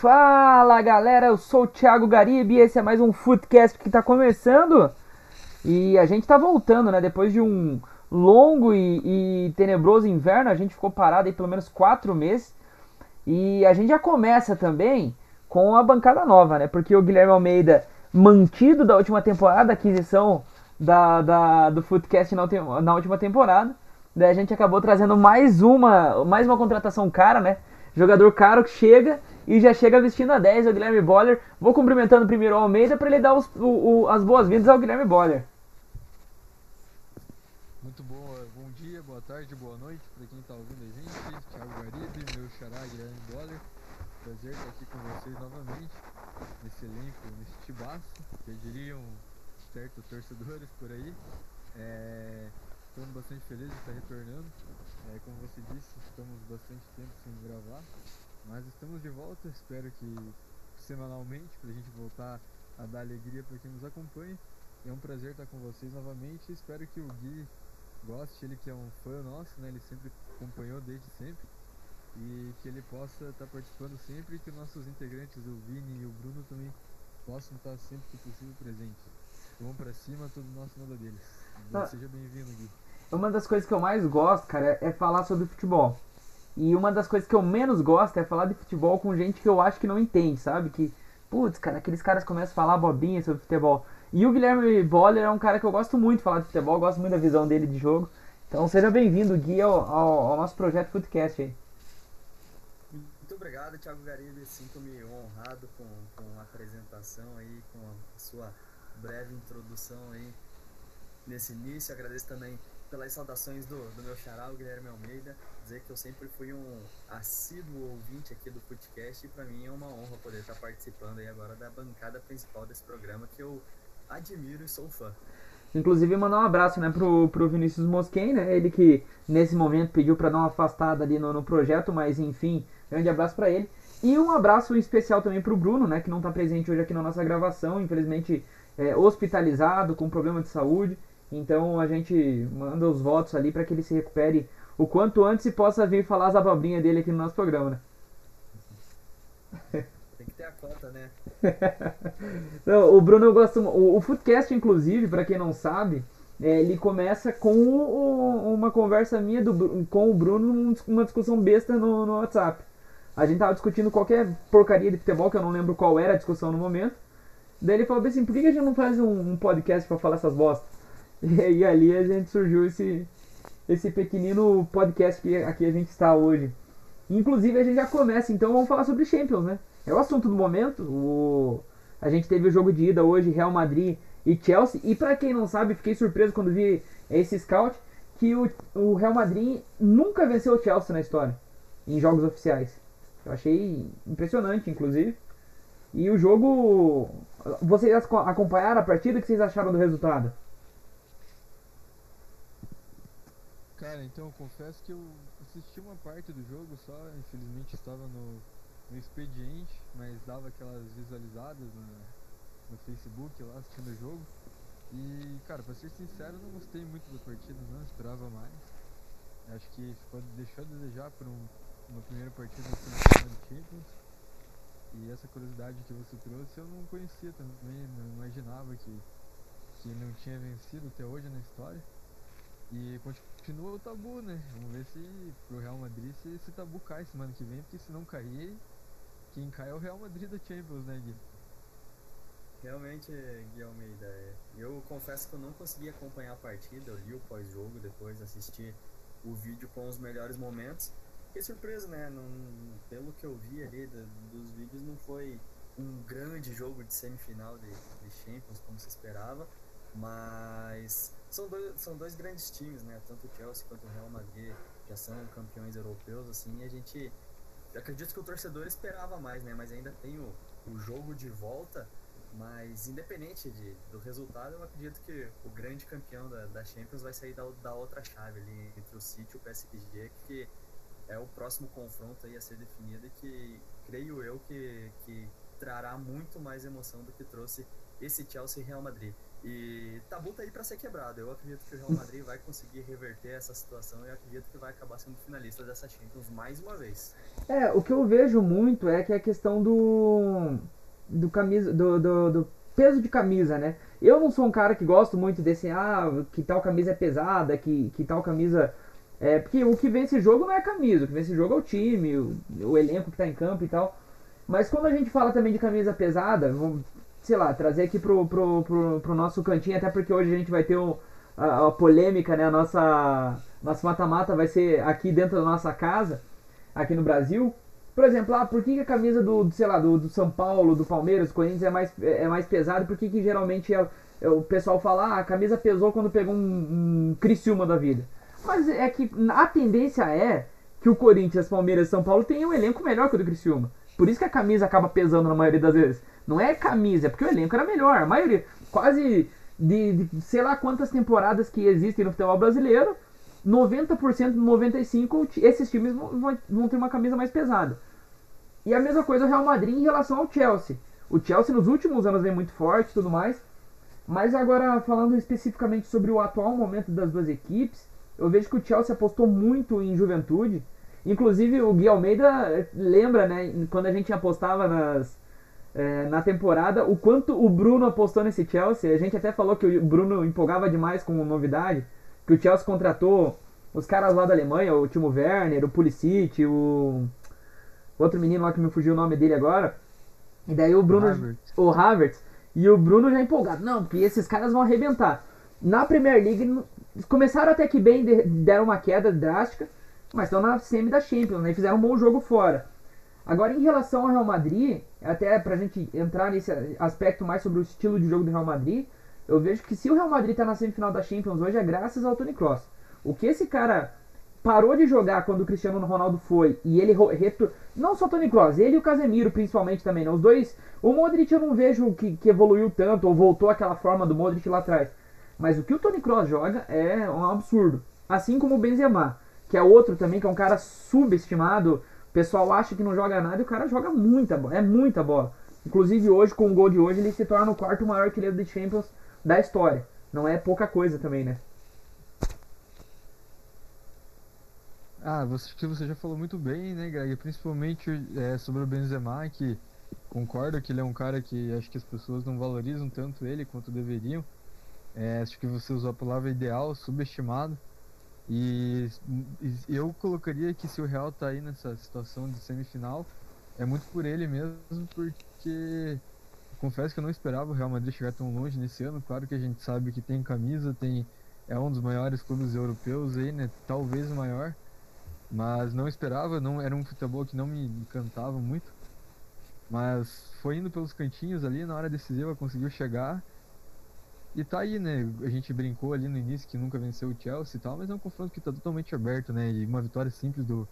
Fala galera, eu sou o Thiago Garibe e esse é mais um Footcast que está começando. E a gente está voltando, né? Depois de um longo e, e, tenebroso inverno, a gente ficou parado aí pelo menos quatro meses. E a gente já começa também com a bancada nova, né? Porque o Guilherme Almeida, mantido da última temporada, aquisição da, da, do Footcast na, na última temporada. Daí a gente acabou trazendo mais uma, mais uma contratação cara, né? Jogador caro que chega e já chega vestindo a 10, o Guilherme Boller. Vou cumprimentando primeiro o Almeida para ele dar os, o, o, as boas-vindas ao Guilherme Boller. Muito bom, bom dia, boa tarde, boa noite para quem está ouvindo a gente. Thiago Garibe, meu xará Guilherme Boller. Prazer estar aqui com vocês novamente, nesse elenco, nesse tibaço, que diriam certos torcedores por aí. É, estamos bastante felizes de estar retornando. É, como você disse, estamos bastante tempo sem gravar, mas estamos de volta. Espero que semanalmente, para a gente voltar a dar alegria para quem nos acompanha. É um prazer estar com vocês novamente. Espero que o Gui goste, ele que é um fã nosso, né? Ele sempre acompanhou desde sempre. E que ele possa estar participando sempre e que nossos integrantes, o Vini e o Bruno, também possam estar sempre que possível presentes. Vamos para cima, todo nosso nada deles. Ah. Seja bem-vindo, Gui. Uma das coisas que eu mais gosto, cara, é falar sobre futebol. E uma das coisas que eu menos gosto é falar de futebol com gente que eu acho que não entende, sabe? Que, putz, cara, aqueles caras começam a falar bobinha sobre futebol. E o Guilherme Boller é um cara que eu gosto muito de falar de futebol, gosto muito da visão dele de jogo. Então seja bem-vindo, Gui, ao, ao, ao, nosso projeto Footcast aí. Muito obrigado, Thiago Garibe. Sinto-me honrado com, com a apresentação aí, com a sua breve introdução aí nesse início. Agradeço também pelas saudações do, do meu xará, o Guilherme Almeida. Dizer que eu sempre fui um assíduo ouvinte aqui do podcast e para mim é uma honra poder estar participando aí agora da bancada principal desse programa que eu admiro e sou fã. Inclusive mandar um abraço né, pro, pro Vinícius Mosquen, né? Ele que nesse momento pediu para dar uma afastada ali no, no projeto, mas enfim, grande abraço para ele. E um abraço especial também pro Bruno, né? Que não está presente hoje aqui na nossa gravação, infelizmente é, hospitalizado, com problema de saúde. Então a gente manda os votos ali para que ele se recupere o quanto antes e possa vir falar as abobrinhas dele aqui no nosso programa, né? Tem que ter a conta, né? O Bruno gosta. O, o Footcast, inclusive, para quem não sabe, é, ele começa com o, uma conversa minha do, com o Bruno, uma discussão besta no, no WhatsApp. A gente tava discutindo qualquer porcaria de futebol, que eu não lembro qual era a discussão no momento. Daí ele falou assim, por que a gente não faz um, um podcast para falar essas bostas? E, e ali a gente surgiu esse, esse pequenino podcast que aqui a gente está hoje. Inclusive a gente já começa, então vamos falar sobre Champions, né? É o assunto do momento. O... A gente teve o jogo de ida hoje, Real Madrid e Chelsea. E para quem não sabe, fiquei surpreso quando vi esse scout que o, o Real Madrid nunca venceu o Chelsea na história, em jogos oficiais. Eu achei impressionante, inclusive. E o jogo. Vocês acompanharam a partida? O que vocês acharam do resultado? Cara, então eu confesso que eu assisti uma parte do jogo só, infelizmente estava no, no expediente, mas dava aquelas visualizadas no, no Facebook lá assistindo o jogo. E, cara, pra ser sincero, não gostei muito da partida, não esperava mais. Acho que ficou, deixou a desejar por um, uma primeira partida de Champions. E essa curiosidade que você trouxe eu não conhecia também, não imaginava que, que não tinha vencido até hoje na história. E continua o tabu, né? Vamos ver se pro Real Madrid se esse tabu cai semana que vem, porque se não cair, quem cai é o Real Madrid da Champions, né, Gui? Realmente, Gui Almeida, é, eu confesso que eu não consegui acompanhar a partida, eu li o pós-jogo, depois assisti o vídeo com os melhores momentos. Fiquei surpreso, né? Não, pelo que eu vi ali do, dos vídeos, não foi um grande jogo de semifinal de, de Champions como se esperava, mas são dois, são dois grandes times, né? Tanto o Chelsea quanto o Real Madrid já são campeões europeus, assim, e a gente acredito que o torcedor esperava mais, né? Mas ainda tem o, o jogo de volta, mas independente de, do resultado, eu acredito que o grande campeão da, da Champions vai sair da, da outra chave ali entre o City e o PSG, que é o próximo confronto aí a ser definido e que creio eu que, que trará muito mais emoção do que trouxe esse Chelsea e Real Madrid. E tabu tá aí para ser quebrado. Eu acredito que o Real Madrid vai conseguir reverter essa situação e acredito que vai acabar sendo finalista dessa Champions mais uma vez. É, o que eu vejo muito é que a questão do do camisa do, do, do peso de camisa, né? Eu não sou um cara que gosto muito desse ah, que tal camisa é pesada, que, que tal camisa é, porque o que vence jogo não é a camisa, o que vence jogo é o time, o, o elenco que tá em campo e tal. Mas quando a gente fala também de camisa pesada, sei lá, trazer aqui pro, pro, pro, pro nosso cantinho, até porque hoje a gente vai ter um, a, a, polêmica, né? A nossa nosso mata-mata vai ser aqui dentro da nossa casa, aqui no Brasil. Por exemplo, ah, por que a camisa do, sei lá, do, do São Paulo, do Palmeiras, do Corinthians é mais, é mais pesada? Por que, que geralmente é, é, o pessoal fala, ah, a camisa pesou quando pegou um, um Criciúma da vida? Mas é que a tendência é que o Corinthians, Palmeiras e São Paulo tenham um elenco melhor que o do Criciúma. Por isso que a camisa acaba pesando na maioria das vezes. Não é camisa, é porque o elenco era melhor. A maioria, quase de, de sei lá quantas temporadas que existem no futebol brasileiro, 90%, 95% esses times vão, vão ter uma camisa mais pesada. E a mesma coisa o Real Madrid em relação ao Chelsea. O Chelsea nos últimos anos vem muito forte e tudo mais. Mas agora falando especificamente sobre o atual momento das duas equipes, eu vejo que o Chelsea apostou muito em juventude. Inclusive o Gui Almeida lembra, né, quando a gente apostava nas, é, na temporada, o quanto o Bruno apostou nesse Chelsea. A gente até falou que o Bruno empolgava demais com novidade, que o Chelsea contratou os caras lá da Alemanha, o Timo Werner, o Pulisic, o outro menino lá que me fugiu o nome dele agora. E daí o Bruno, Havertz. o Havertz, e o Bruno já empolgado. Não, porque esses caras vão arrebentar. Na Premier League começaram até que bem, deram uma queda drástica, mas estão na semi da Champions, né? E fizeram um bom jogo fora. Agora, em relação ao Real Madrid, até pra gente entrar nesse aspecto mais sobre o estilo de jogo do Real Madrid, eu vejo que se o Real Madrid tá na semifinal da Champions hoje é graças ao Toni Kroos. O que esse cara parou de jogar quando o Cristiano Ronaldo foi e ele retor... não só o Toni Kroos, ele e o Casemiro principalmente também, né? Os dois, o Modric eu não vejo que, que evoluiu tanto ou voltou àquela forma do Modric lá atrás. Mas o que o Tony Kroos joga é um absurdo. Assim como o Benzema, que é outro também, que é um cara subestimado. Pessoal acha que não joga nada e o cara joga muita bola. É muita bola. Inclusive hoje, com o gol de hoje, ele se torna o quarto maior artilheiro de Champions da história. Não é pouca coisa também, né? Ah, você, você já falou muito bem, né, Greg? Principalmente é, sobre o Benzema, que concordo que ele é um cara que acho que as pessoas não valorizam tanto ele quanto deveriam. É, acho que você usou a palavra ideal, subestimado. E, e, eu colocaria que se o Real tá aí nessa situação de semifinal, é muito por ele mesmo, porque confesso que eu não esperava o Real Madrid chegar tão longe nesse ano. Claro que a gente sabe que tem camisa, tem é um dos maiores clubes europeus aí, né? Talvez o maior, mas não esperava, não era um futebol que não me encantava muito. Mas foi indo pelos cantinhos ali, na hora decisiva conseguiu chegar e tá aí, né? A gente brincou ali no início que nunca venceu o Chelsea e tal, mas é um confronto que tá totalmente aberto, né? E uma vitória simples do,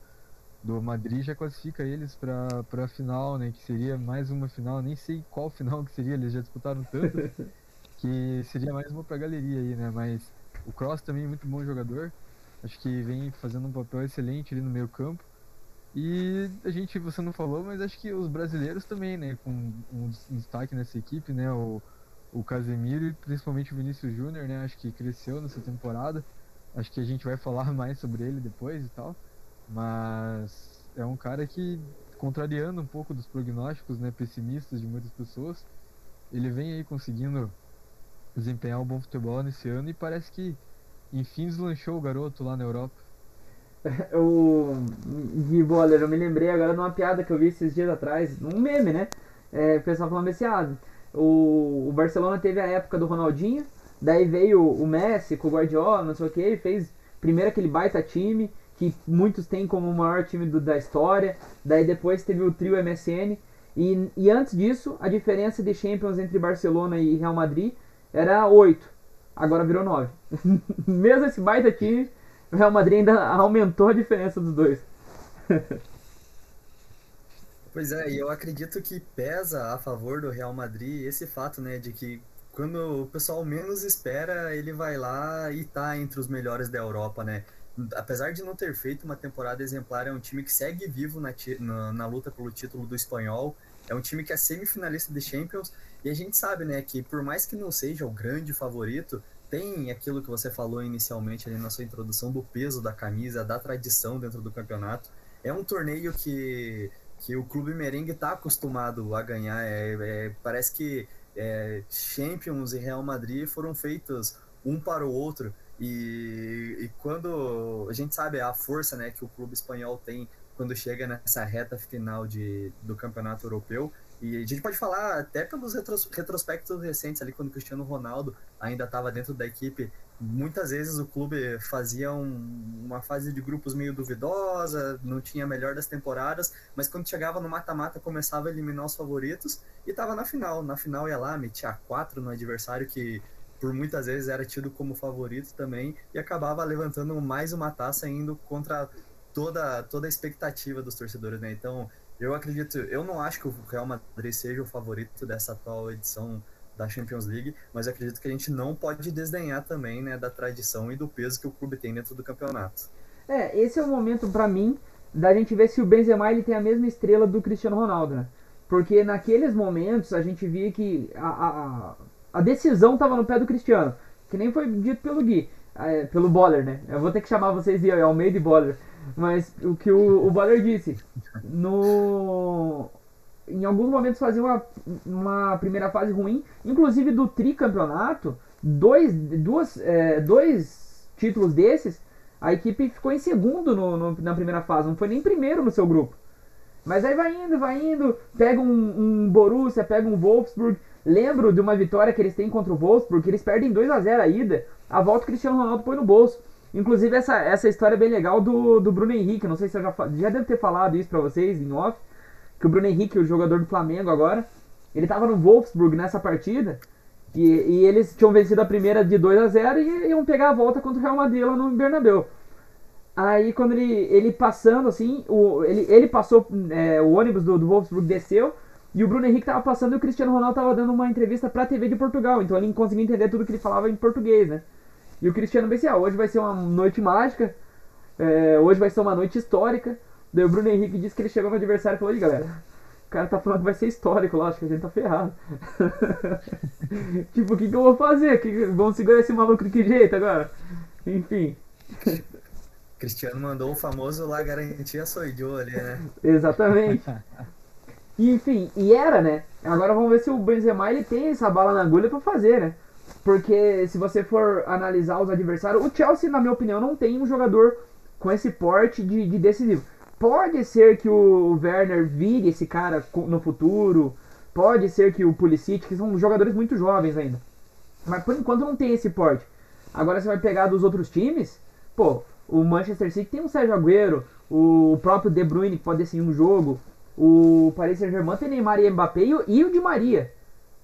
do Madrid já classifica eles pra, pra final, né? Que seria mais uma final, nem sei qual final que seria, eles já disputaram tanto, que seria mais uma pra galeria aí, né? Mas o Cross também é muito bom jogador, acho que vem fazendo um papel excelente ali no meio campo. E a gente, você não falou, mas acho que os brasileiros também, né? Com um destaque nessa equipe, né? O, o Casemiro e principalmente o Vinícius Júnior, né? Acho que cresceu nessa temporada. Acho que a gente vai falar mais sobre ele depois e tal. Mas é um cara que, contrariando um pouco dos prognósticos né, pessimistas de muitas pessoas, ele vem aí conseguindo desempenhar um bom futebol nesse ano e parece que enfim deslanchou o garoto lá na Europa. o Gui Boller, eu me lembrei agora de uma piada que eu vi esses dias atrás, um meme, né? É, o pessoal falando assim, ah, o, o Barcelona teve a época do Ronaldinho, daí veio o Messi com o Guardiola, não sei o que, fez primeiro aquele baita time, que muitos têm como o maior time do, da história, daí depois teve o trio MSN, e, e antes disso, a diferença de Champions entre Barcelona e Real Madrid era 8, agora virou 9. Mesmo esse baita time, o Real Madrid ainda aumentou a diferença dos dois. Pois é, e eu acredito que pesa a favor do Real Madrid esse fato, né, de que quando o pessoal menos espera, ele vai lá e tá entre os melhores da Europa, né? Apesar de não ter feito uma temporada exemplar, é um time que segue vivo na, na, na luta pelo título do espanhol. É um time que é semifinalista de Champions e a gente sabe, né, que por mais que não seja o grande favorito, tem aquilo que você falou inicialmente ali na sua introdução do peso da camisa, da tradição dentro do campeonato. É um torneio que, que o clube merengue está acostumado a ganhar. É, é, parece que é, Champions e Real Madrid foram feitos um para o outro. E, e, quando a gente sabe a força né, que o clube espanhol tem quando chega nessa reta final de, do campeonato europeu, e a gente pode falar até pelos retros, retrospectos recentes ali, quando o Cristiano Ronaldo ainda estava dentro da equipe. Muitas vezes o clube fazia um, uma fase de grupos meio duvidosa, não tinha a melhor das temporadas, mas quando chegava no mata-mata começava a eliminar os favoritos e estava na final. Na final ia lá, metia quatro no adversário que por muitas vezes era tido como favorito também e acabava levantando mais uma taça indo contra toda, toda a expectativa dos torcedores, né? Então, eu acredito, eu não acho que o Real Madrid seja o favorito dessa atual edição da Champions League, mas acredito que a gente não pode desdenhar também, né, da tradição e do peso que o clube tem dentro do campeonato. É, esse é o momento para mim da gente ver se o Benzema ele tem a mesma estrela do Cristiano Ronaldo, né? Porque naqueles momentos a gente via que a, a, a decisão estava no pé do Cristiano, que nem foi dito pelo Gui, é, pelo Boller, né? Eu vou ter que chamar vocês de Almeida e Boller. Mas o que o, o disse, no, em alguns momentos fazia uma, uma primeira fase ruim, inclusive do tricampeonato, dois, duas, é, dois títulos desses, a equipe ficou em segundo no, no, na primeira fase, não foi nem primeiro no seu grupo. Mas aí vai indo, vai indo, pega um, um Borussia, pega um Wolfsburg. Lembro de uma vitória que eles têm contra o Wolfsburg, eles perdem 2 a 0 a ida, a volta o Cristiano Ronaldo põe no bolso. Inclusive, essa, essa história é bem legal do, do Bruno Henrique. Não sei se eu já, já devo ter falado isso pra vocês em off. Que o Bruno Henrique, o jogador do Flamengo agora, ele tava no Wolfsburg nessa partida. E, e eles tinham vencido a primeira de 2 a 0 e iam pegar a volta contra o Real Madrid lá no Bernabéu. Aí quando ele, ele passando assim, o, ele, ele passou, é, o ônibus do, do Wolfsburg desceu e o Bruno Henrique tava passando e o Cristiano Ronaldo tava dando uma entrevista pra TV de Portugal. Então ele não conseguia entender tudo que ele falava em português, né? E o Cristiano pensou, ah, hoje vai ser uma noite mágica, é, hoje vai ser uma noite histórica. Daí o Bruno Henrique disse que ele chegou no adversário e falou, galera, o cara tá falando que vai ser histórico lá, acho que a gente tá ferrado. tipo, o que, que eu vou fazer? Que, vamos segurar esse maluco de que jeito agora? Enfim. Cristiano mandou o famoso lá garantia sou idiota ali, né? Exatamente. Enfim, e era, né? Agora vamos ver se o Benzema ele tem essa bala na agulha para fazer, né? Porque se você for analisar os adversários, o Chelsea, na minha opinião, não tem um jogador com esse porte de, de decisivo. Pode ser que o Werner vire esse cara no futuro, pode ser que o Pulisic, que são jogadores muito jovens ainda. Mas por enquanto não tem esse porte. Agora você vai pegar dos outros times, pô, o Manchester City tem o Sérgio Agüero, o próprio De Bruyne que pode decidir um jogo, o Paris Saint-Germain tem Neymar e Mbappé e o Di Maria,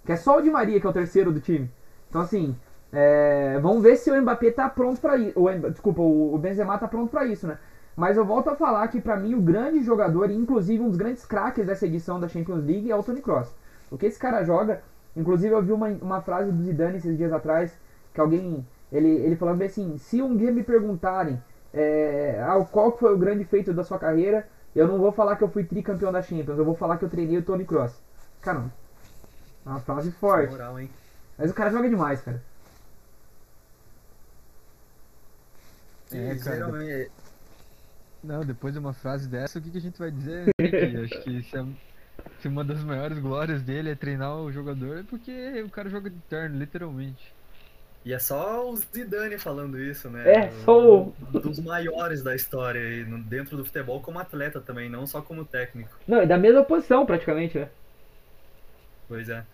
que é só o Di Maria que é o terceiro do time. Então, assim, é, vamos ver se o Mbappé tá pronto para isso. Desculpa, o Benzema tá pronto para isso, né? Mas eu volto a falar que para mim o grande jogador, e inclusive um dos grandes craques dessa edição da Champions League é o Tony Cross. O que esse cara joga, inclusive eu vi uma, uma frase do Zidane esses dias atrás, que alguém, ele, ele falando assim, se um dia me perguntarem é, ah, qual foi o grande feito da sua carreira, eu não vou falar que eu fui tricampeão da Champions, eu vou falar que eu treinei o Tony Cross. Caramba, uma frase forte. Moral, hein? Mas o cara joga demais, cara. É, cara. Não, depois de uma frase dessa, o que, que a gente vai dizer? acho que se, é, se uma das maiores glórias dele é treinar o jogador, é porque o cara joga de terno, literalmente. E é só o Zidane falando isso, né? É, só o... Dos maiores da história dentro do futebol como atleta também, não só como técnico. Não, é da mesma posição praticamente, né? Pois é.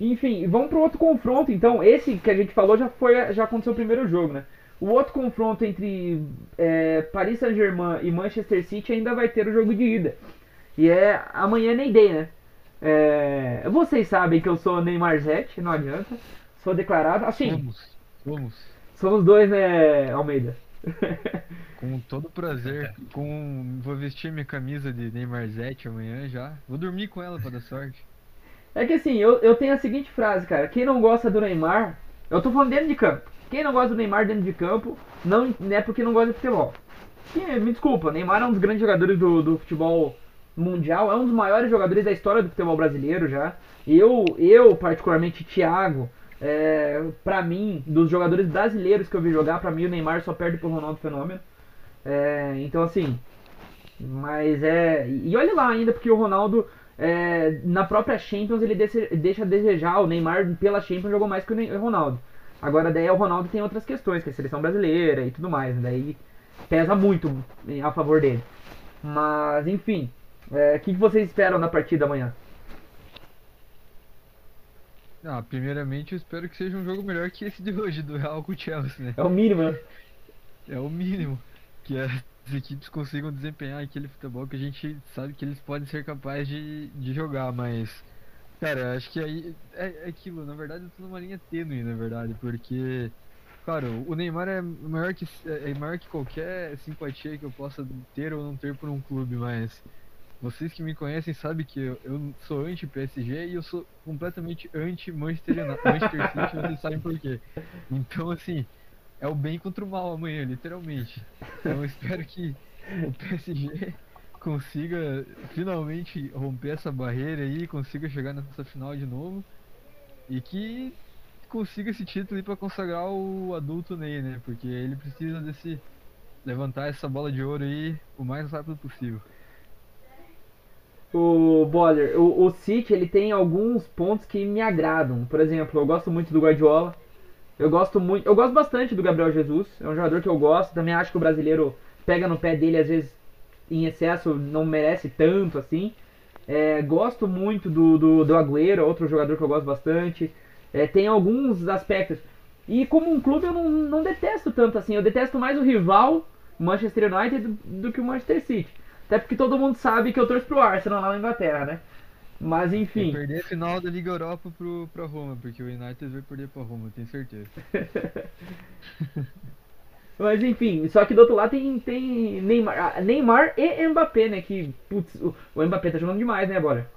Enfim, vamos pro outro confronto, então. Esse que a gente falou já foi já aconteceu o primeiro jogo, né? O outro confronto entre é, Paris Saint-Germain e Manchester City ainda vai ter o jogo de ida. E é amanhã nem Day, né? É, vocês sabem que eu sou Neymar Zete, não adianta. Sou declarado. Assim. Somos. Somos. Somos dois, né, Almeida? Com todo prazer. Com, vou vestir minha camisa de Neymar Zete amanhã já. Vou dormir com ela para dar sorte. É que assim, eu, eu tenho a seguinte frase, cara. Quem não gosta do Neymar, eu tô falando dentro de campo. Quem não gosta do Neymar dentro de campo, não, é porque não gosta de futebol. me desculpa, Neymar é um dos grandes jogadores do, do futebol mundial, é um dos maiores jogadores da história do futebol brasileiro já. Eu, eu particularmente, Thiago, é, pra mim, dos jogadores brasileiros que eu vi jogar, pra mim o Neymar só perde pro Ronaldo Fenômeno. É, então assim, mas é. E olha lá ainda, porque o Ronaldo é, na própria Champions ele deixa a desejar. O Neymar pela Champions jogou mais que o Ronaldo. Agora daí o Ronaldo tem outras questões, que é a seleção brasileira e tudo mais. Né? Daí pesa muito a favor dele. Mas enfim, é, o que, que vocês esperam na partida amanhã? Ah, primeiramente eu espero que seja um jogo melhor que esse de hoje, do Real com o Chelsea, né? É o mínimo, né? É o mínimo. Que as equipes consigam desempenhar aquele futebol que a gente sabe que eles podem ser capazes de, de jogar, mas. Cara, acho que aí é, é aquilo, na verdade eu tô numa linha tênue, na verdade, porque. Claro, o Neymar é maior que, é maior que qualquer simpatia que eu possa ter ou não ter por um clube, mas vocês que me conhecem sabem que eu, eu sou anti-PSG e eu sou completamente anti-Manchester Manchester City, vocês sabem por quê. Então, assim, é o bem contra o mal amanhã, literalmente. Então, eu espero que o PSG consiga finalmente romper essa barreira aí, consiga chegar nessa final de novo e que consiga esse título para consagrar o adulto Ney, né? Porque ele precisa desse levantar essa bola de ouro aí o mais rápido possível o Boller, o, o City ele tem alguns pontos que me agradam. Por exemplo, eu gosto muito do Guardiola. Eu gosto muito, eu gosto bastante do Gabriel Jesus. É um jogador que eu gosto. Também acho que o brasileiro pega no pé dele às vezes em excesso, não merece tanto assim. É, gosto muito do, do, do Agüero, outro jogador que eu gosto bastante. É, tem alguns aspectos. E como um clube eu não, não detesto tanto assim. Eu detesto mais o rival Manchester United do, do que o Manchester City. Até porque todo mundo sabe que eu torço pro Arsenal lá na Inglaterra, né? Mas enfim. Vai perder a final da Liga Europa pro, pro Roma, porque o United vai perder pra Roma, tenho certeza. Mas enfim, só que do outro lado tem, tem Neymar, ah, Neymar e Mbappé, né? Que, putz, o, o Mbappé tá jogando demais, né, bora?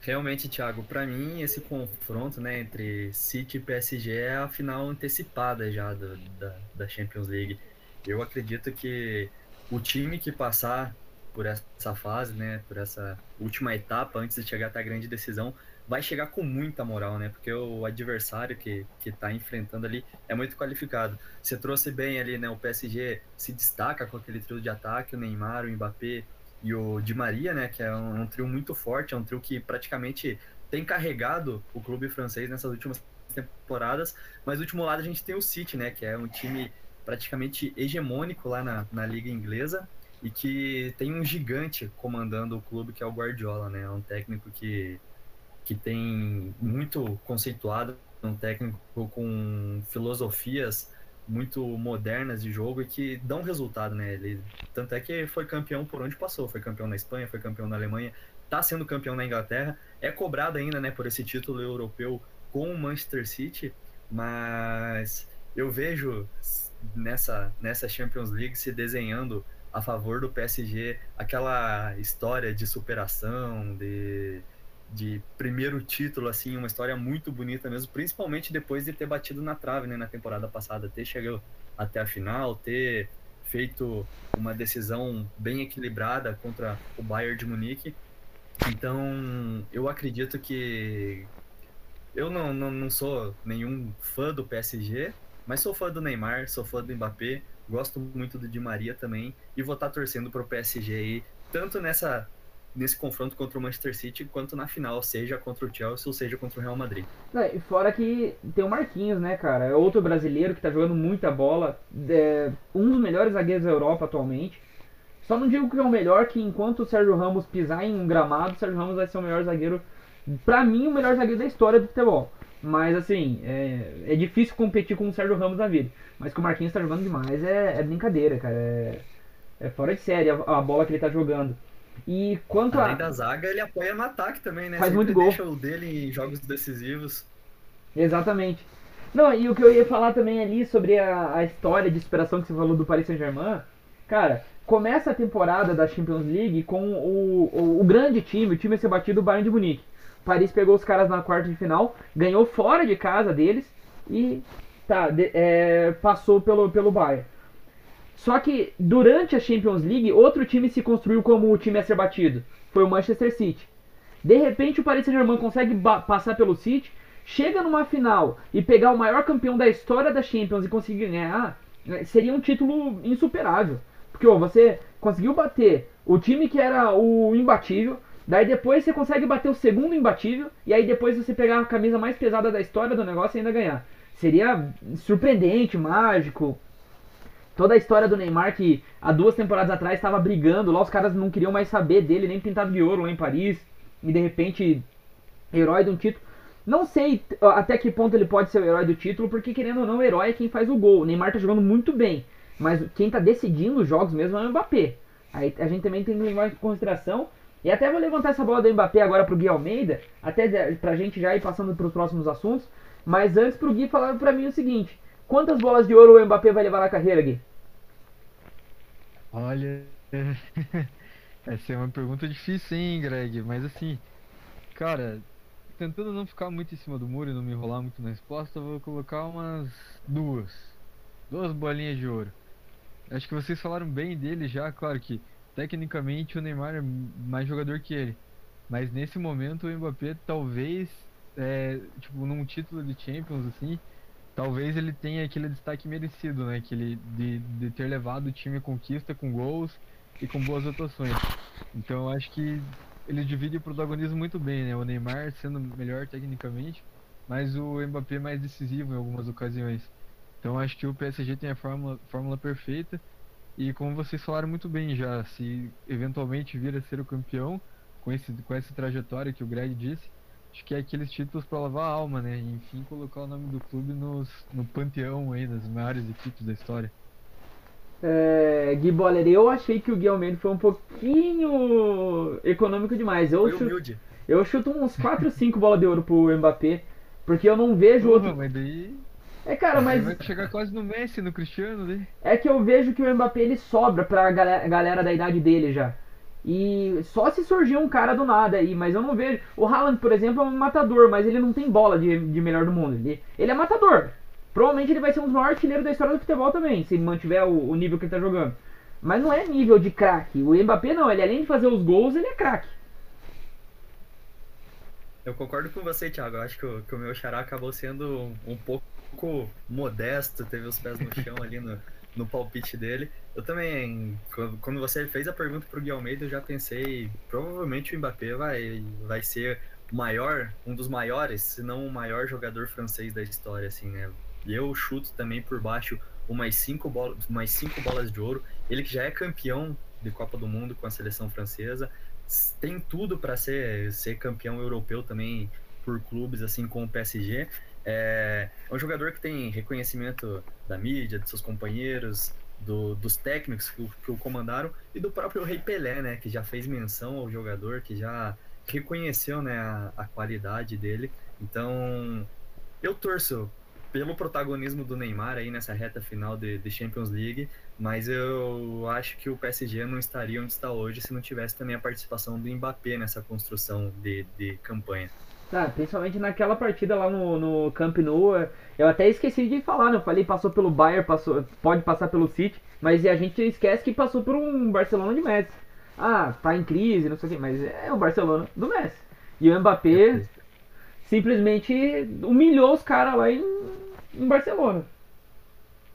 Realmente, Thiago, para mim esse confronto né, entre City e PSG é a final antecipada já do, da, da Champions League. Eu acredito que o time que passar por essa fase, né, por essa última etapa antes de chegar até a grande decisão, vai chegar com muita moral, né? Porque o adversário que que está enfrentando ali é muito qualificado. Você trouxe bem ali, né? O PSG se destaca com aquele trio de ataque, o Neymar, o Mbappé e o Di Maria, né? Que é um, um trio muito forte, é um trio que praticamente tem carregado o clube francês nessas últimas temporadas. Mas do último lado a gente tem o City, né? Que é um time praticamente hegemônico lá na, na liga inglesa e que tem um gigante comandando o clube que é o Guardiola, né? É um técnico que, que tem muito conceituado, um técnico com filosofias muito modernas de jogo e que dão resultado, né? Ele, tanto é que foi campeão por onde passou, foi campeão na Espanha, foi campeão na Alemanha, está sendo campeão na Inglaterra, é cobrado ainda, né, por esse título europeu com o Manchester City, mas eu vejo nessa, nessa Champions League se desenhando a favor do PSG aquela história de superação, de, de primeiro título, assim, uma história muito bonita mesmo, principalmente depois de ter batido na trave né, na temporada passada, ter chegado até a final, ter feito uma decisão bem equilibrada contra o Bayern de Munique. Então, eu acredito que eu não, não, não sou nenhum fã do PSG, mas sou fã do Neymar, sou fã do Mbappé, gosto muito do Di Maria também e vou estar tá torcendo pro PSG aí, tanto nessa nesse confronto contra o Manchester City quanto na final, seja contra o Chelsea ou seja contra o Real Madrid. É, fora que tem o Marquinhos, né, cara? É outro brasileiro que tá jogando muita bola, é um dos melhores zagueiros da Europa atualmente. Só não digo que é o melhor, que enquanto o Sérgio Ramos pisar em um gramado, o Sérgio Ramos vai ser o melhor zagueiro, pra mim, o melhor zagueiro da história do futebol. Mas assim, é, é difícil competir com o Sérgio Ramos na vida. Mas que o Marquinhos tá jogando demais é, é brincadeira, cara. É, é, fora de série a, a, bola que ele tá jogando. E quanto Além a. da zaga, ele apoia no ataque também, né? Faz Sempre muito gol. deixa o dele em jogos decisivos. Exatamente. Não, e o que eu ia falar também ali sobre a, a história de inspiração que você falou do Paris Saint-Germain, cara, começa a temporada da Champions League com o, o, o grande time, o time a ser batido, o Bayern de Munique. Paris pegou os caras na quarta de final, ganhou fora de casa deles e tá, de, é, passou pelo, pelo Bayern. Só que durante a Champions League, outro time se construiu como o time a ser batido. Foi o Manchester City. De repente o Paris Saint-Germain consegue passar pelo City, chega numa final e pegar o maior campeão da história da Champions e conseguir ganhar, né, seria um título insuperável. Porque você conseguiu bater o time que era o imbatível, daí depois você consegue bater o segundo imbatível, e aí depois você pegar a camisa mais pesada da história do negócio e ainda ganhar. Seria surpreendente, mágico. Toda a história do Neymar que há duas temporadas atrás estava brigando, lá os caras não queriam mais saber dele, nem pintado de ouro lá em Paris, e de repente herói de um título. Não sei até que ponto ele pode ser o herói do título, porque querendo ou não, o herói é quem faz o gol. O Neymar tá jogando muito bem, mas quem tá decidindo os jogos mesmo é o Mbappé. Aí a gente também tem que levar em consideração. E até vou levantar essa bola do Mbappé agora pro Gui Almeida, até pra gente já ir passando pros próximos assuntos. Mas antes pro Gui falar pra mim o seguinte: quantas bolas de ouro o Mbappé vai levar na carreira, Gui? Olha, essa é uma pergunta difícil, hein, Greg? Mas assim, cara, tentando não ficar muito em cima do muro e não me enrolar muito na resposta, eu vou colocar umas duas. Duas bolinhas de ouro. Acho que vocês falaram bem dele já, claro que tecnicamente o Neymar é mais jogador que ele. Mas nesse momento o Mbappé talvez, é, tipo, num título de Champions assim, talvez ele tenha aquele destaque merecido, né? Que ele, de, de ter levado o time à conquista com gols e com boas atuações. Então eu acho que ele divide o protagonismo muito bem, né? O Neymar sendo melhor tecnicamente, mas o Mbappé mais decisivo em algumas ocasiões. Então acho que o PSG tem a fórmula, fórmula perfeita e como vocês falaram muito bem já, se eventualmente vir a ser o campeão com, esse, com essa trajetória que o Greg disse, acho que é aqueles títulos para lavar a alma, né? E, enfim, colocar o nome do clube nos, no panteão aí das maiores equipes da história. É, Gui Boller, eu achei que o Gui Almeida foi um pouquinho econômico demais. Eu, foi chuto, eu chuto uns 4 ou 5 bolas de ouro pro Mbappé, porque eu não vejo Porra, outro. Mas daí... É, cara, mas. Vai chegar quase no Messi, no Cristiano, né? É que eu vejo que o Mbappé ele sobra pra galera, galera da idade dele já. E só se surgir um cara do nada aí, mas eu não vejo. O Haaland, por exemplo, é um matador, mas ele não tem bola de, de melhor do mundo. Ele, ele é matador. Provavelmente ele vai ser um dos maiores artilheiros da história do futebol também, se ele mantiver o, o nível que ele tá jogando. Mas não é nível de craque. O Mbappé não, ele além de fazer os gols, ele é craque. Eu concordo com você, Thiago. Eu acho que o, que o meu xará acabou sendo um, um pouco modesto, teve os pés no chão ali no, no palpite dele. Eu também, quando você fez a pergunta pro Gui Almeida, eu já pensei, provavelmente o Mbappé vai, vai ser maior, um dos maiores, se não o maior jogador francês da história, assim, né? Eu chuto também por baixo umas cinco, bolas, umas cinco bolas de ouro. Ele que já é campeão de Copa do Mundo com a seleção francesa, tem tudo para ser, ser campeão europeu também por clubes, assim como o PSG. É, é um jogador que tem reconhecimento da mídia, de seus companheiros, do, dos técnicos que o, que o comandaram e do próprio Rei Pelé, né, que já fez menção ao jogador, que já reconheceu né, a, a qualidade dele. Então, eu torço pelo protagonismo do Neymar aí nessa reta final de, de, Champions League, mas eu acho que o PSG não estaria onde está hoje se não tivesse também a participação do Mbappé nessa construção de, de campanha. Ah, principalmente naquela partida lá no, no Camp Nou, eu até esqueci de falar, né? Eu falei passou pelo Bayern, passou, pode passar pelo City, mas a gente esquece que passou por um Barcelona de Messi. Ah, tá em crise, não sei o que, mas é o Barcelona do Messi. E o Mbappé simplesmente humilhou os caras lá em, em Barcelona.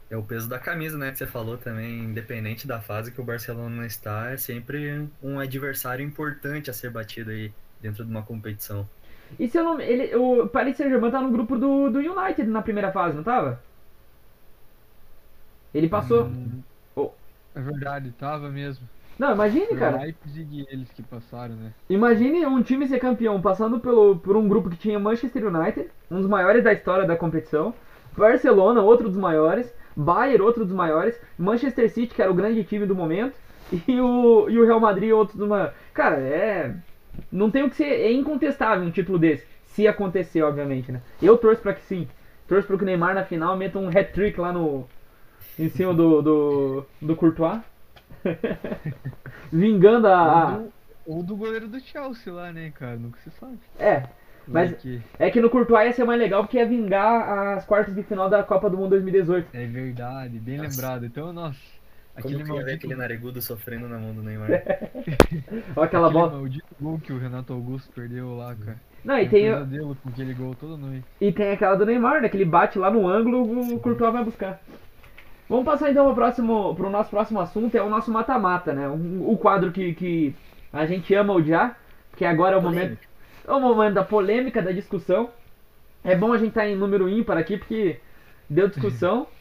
É o peso da camisa, né, que você falou também, independente da fase que o Barcelona está, é sempre um adversário importante a ser batido aí dentro de uma competição. E se eu não. Ele, o Paris Saint-Germain tá no grupo do, do United na primeira fase, não tava? Ele passou. Hum, oh. É verdade, tava mesmo. Não, imagine, Foi cara. Leipzig eles que passaram, né? Imagine um time ser campeão passando pelo, por um grupo que tinha Manchester United, um dos maiores da história da competição, Barcelona, outro dos maiores, Bayern, outro dos maiores, Manchester City, que era o grande time do momento, e o, e o Real Madrid, outro dos maiores. Cara, é. Não tem o que ser. É incontestável um título desse. Se acontecer, obviamente, né? Eu torço pra que sim. Torço pra que o Neymar na final meta um hat-trick lá no. Em cima do. do. do Courtois. Vingando a. Ou do, ou do goleiro do Chelsea lá, né, cara? Nunca se sabe. É. Mas é que no Courtois ia ser mais legal porque ia vingar as quartas de final da Copa do Mundo 2018. É verdade, bem nossa. lembrado. Então, nossa, Como Aquele que ia ver maldito, aquele narigudo sofrendo na mão do Neymar? Olha aquela aquele bola. maldito gol que o Renato Augusto perdeu lá, cara. Não, e Um tem, pesadelo com aquele gol toda noite. e tem aquela do Neymar, né? Que ele bate lá no ângulo, o Courtois vai buscar. Vamos passar então pro, próximo, pro nosso próximo assunto, é o nosso mata-mata, né? O, o quadro que, que a gente ama odiar, que agora é o momento, é o momento da polêmica, da discussão. É bom a gente estar em número ímpar aqui, porque deu discussão.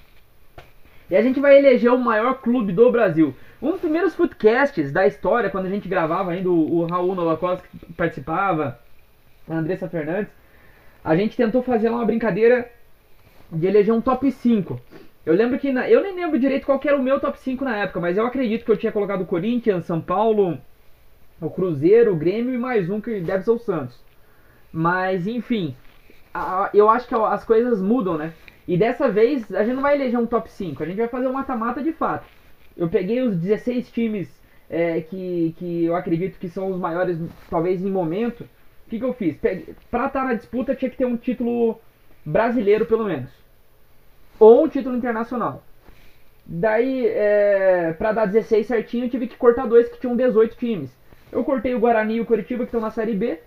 E a gente vai eleger o maior clube do Brasil. Um dos primeiros podcasts da história, quando a gente gravava ainda, o, o Raul Novakoski participava, a Andressa Fernandes, a gente tentou fazer lá uma brincadeira de eleger um top 5. Eu lembro que, na, eu nem lembro direito qual que era o meu top 5 na época, mas eu acredito que eu tinha colocado o Corinthians, São Paulo, o Cruzeiro, o Grêmio e mais um que deve ser o Santos. Mas, enfim, a- eu acho que as coisas mudam, né? E dessa vez a gente não vai eleger um top 5, a gente vai fazer um mata-mata de fato. Eu peguei os 16 times é, que, que eu acredito que são os maiores, talvez em momento. O que, que eu fiz? Peguei, pra estar na disputa tinha que ter um título brasileiro, pelo menos. Ou um título internacional. Daí, é, pra dar 16 certinho, eu tive que cortar dois que tinham 18 times. Eu cortei o Guarani e o Curitiba, que estão na Série B.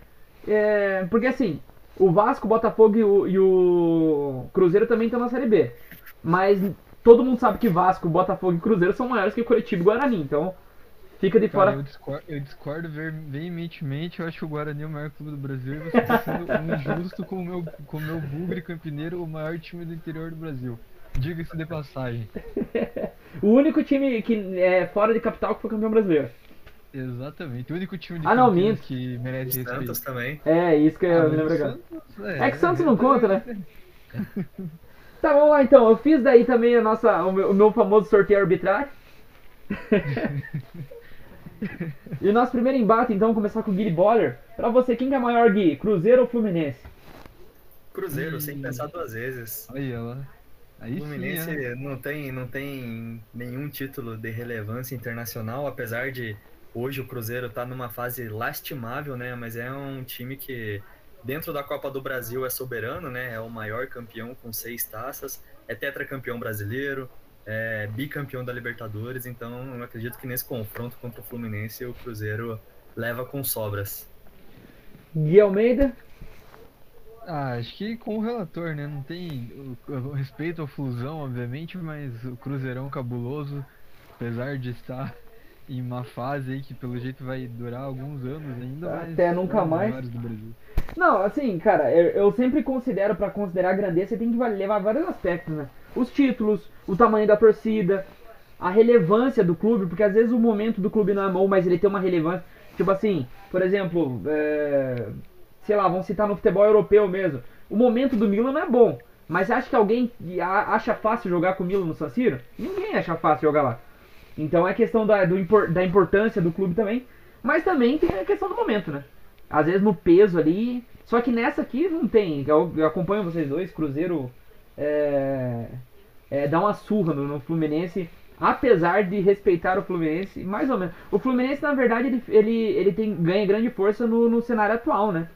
é, porque assim, o Vasco, o Botafogo e o, e o Cruzeiro também estão na Série B. Mas todo mundo sabe que Vasco, Botafogo e Cruzeiro são maiores que o Curitiba e Guarani. Então, fica de Cara, fora. eu discordo, eu discordo veementemente. Eu acho que o Guarani é o maior clube do Brasil e você tá sendo injusto com o meu, com o meu Bugre Campineiro, o maior time do interior do Brasil. Diga-se de passagem. O único time que é fora de capital que foi campeão brasileiro. Exatamente. O único time de Ah, não, Campinas minto. que merece respeito. Santos também. É, isso que Ah, eu mas me lembro agora. Santos, É que Santos não conta, né? Tá, vamos lá então. Eu fiz daí também a nossa, o, meu, o meu famoso sorteio arbitrário. e o nosso primeiro embate, então, começar com o Guilherme Boller. Pra você, quem que é maior, Gui? Cruzeiro ou Fluminense? Cruzeiro, sem pensar duas vezes. Aí ela. Aí Fluminense sim, é. não, tem, não tem nenhum título de relevância internacional, apesar de hoje o Cruzeiro tá numa fase lastimável, né? Mas é um time que, dentro da Copa do Brasil, é soberano, né? É o maior campeão com seis taças, é tetracampeão brasileiro, é bicampeão da Libertadores, então eu acredito que nesse confronto contra o Fluminense o Cruzeiro leva com sobras. Gui Almeida? Ah, acho que com o relator, né? Não tem o, respeito à fusão, obviamente, mas o Cruzeirão cabuloso, apesar de estar em uma fase aí que pelo jeito vai durar alguns anos ainda, Até nunca mais. Não, assim, cara, eu, eu sempre considero, pra considerar grandeza, você tem que levar vários aspectos, né? Os títulos, o tamanho da torcida, a relevância do clube, porque às vezes o momento do clube não é bom, mas ele tem uma relevância. Tipo assim, por exemplo, é, sei lá, vamos citar no futebol europeu mesmo. O momento do Milan não é bom, mas você acha que alguém a- acha fácil jogar com o Milan no San Siro? Ninguém acha fácil jogar lá. Então é questão da, do da importância do clube também, mas também tem a questão do momento, né? Às vezes no peso ali. Só que nessa aqui não tem. Eu, eu acompanho vocês dois, Cruzeiro é, é, dá uma surra no, no Fluminense, apesar de respeitar o Fluminense, mais ou menos. O Fluminense, na verdade, ele, ele, ele tem, ganha grande força no, no cenário atual, né?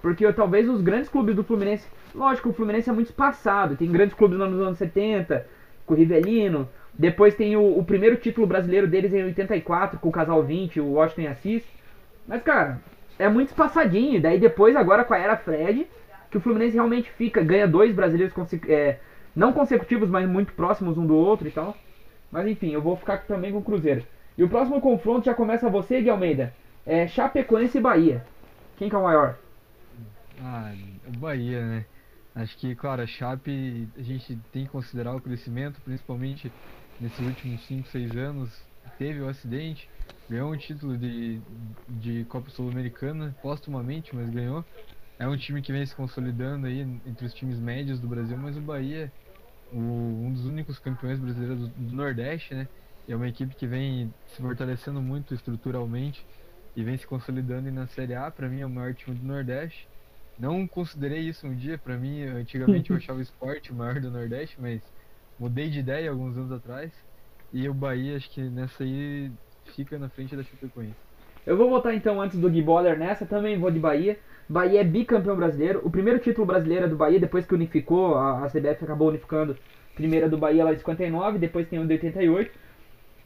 Porque talvez os grandes clubes do Fluminense. Lógico, o Fluminense é muito espaçado. Tem grandes clubes nos anos 70, com o Rivelino. Depois tem o, o primeiro título brasileiro deles em 84, com o Casal 20, o Washington Assis. Mas, cara, é muito espaçadinho. Daí depois, agora com a Era Fred, que o Fluminense realmente fica, ganha dois brasileiros é, não consecutivos, mas muito próximos um do outro e tal. Mas enfim, eu vou ficar também com o Cruzeiro. E o próximo confronto já começa você, Gui Almeida. É Chapecoense e Bahia. Quem que é o maior? Ah, o Bahia, né? Acho que, claro, a Chape, a gente tem que considerar o crescimento, principalmente nesses últimos 5, 6 anos. Teve o acidente, ganhou um título de, de Copa Sul-Americana, postumamente, mas ganhou. É um time que vem se consolidando aí entre os times médios do Brasil, mas o Bahia, o, um dos únicos campeões brasileiros do, do Nordeste, né? É uma equipe que vem se fortalecendo muito estruturalmente e vem se consolidando aí na Série A. Para mim, é o maior time do Nordeste. Não considerei isso um dia, pra mim, antigamente eu achava o esporte o maior do Nordeste, mas mudei de ideia alguns anos atrás. E o Bahia, acho que nessa aí fica na frente da Chapecoense. Eu vou votar então antes do Gui Boller nessa, também vou de Bahia. Bahia é bicampeão brasileiro. O primeiro título brasileiro é do Bahia, depois que unificou, a, a CBF acabou unificando. Primeiro é do Bahia lá de 59, depois tem o de 88.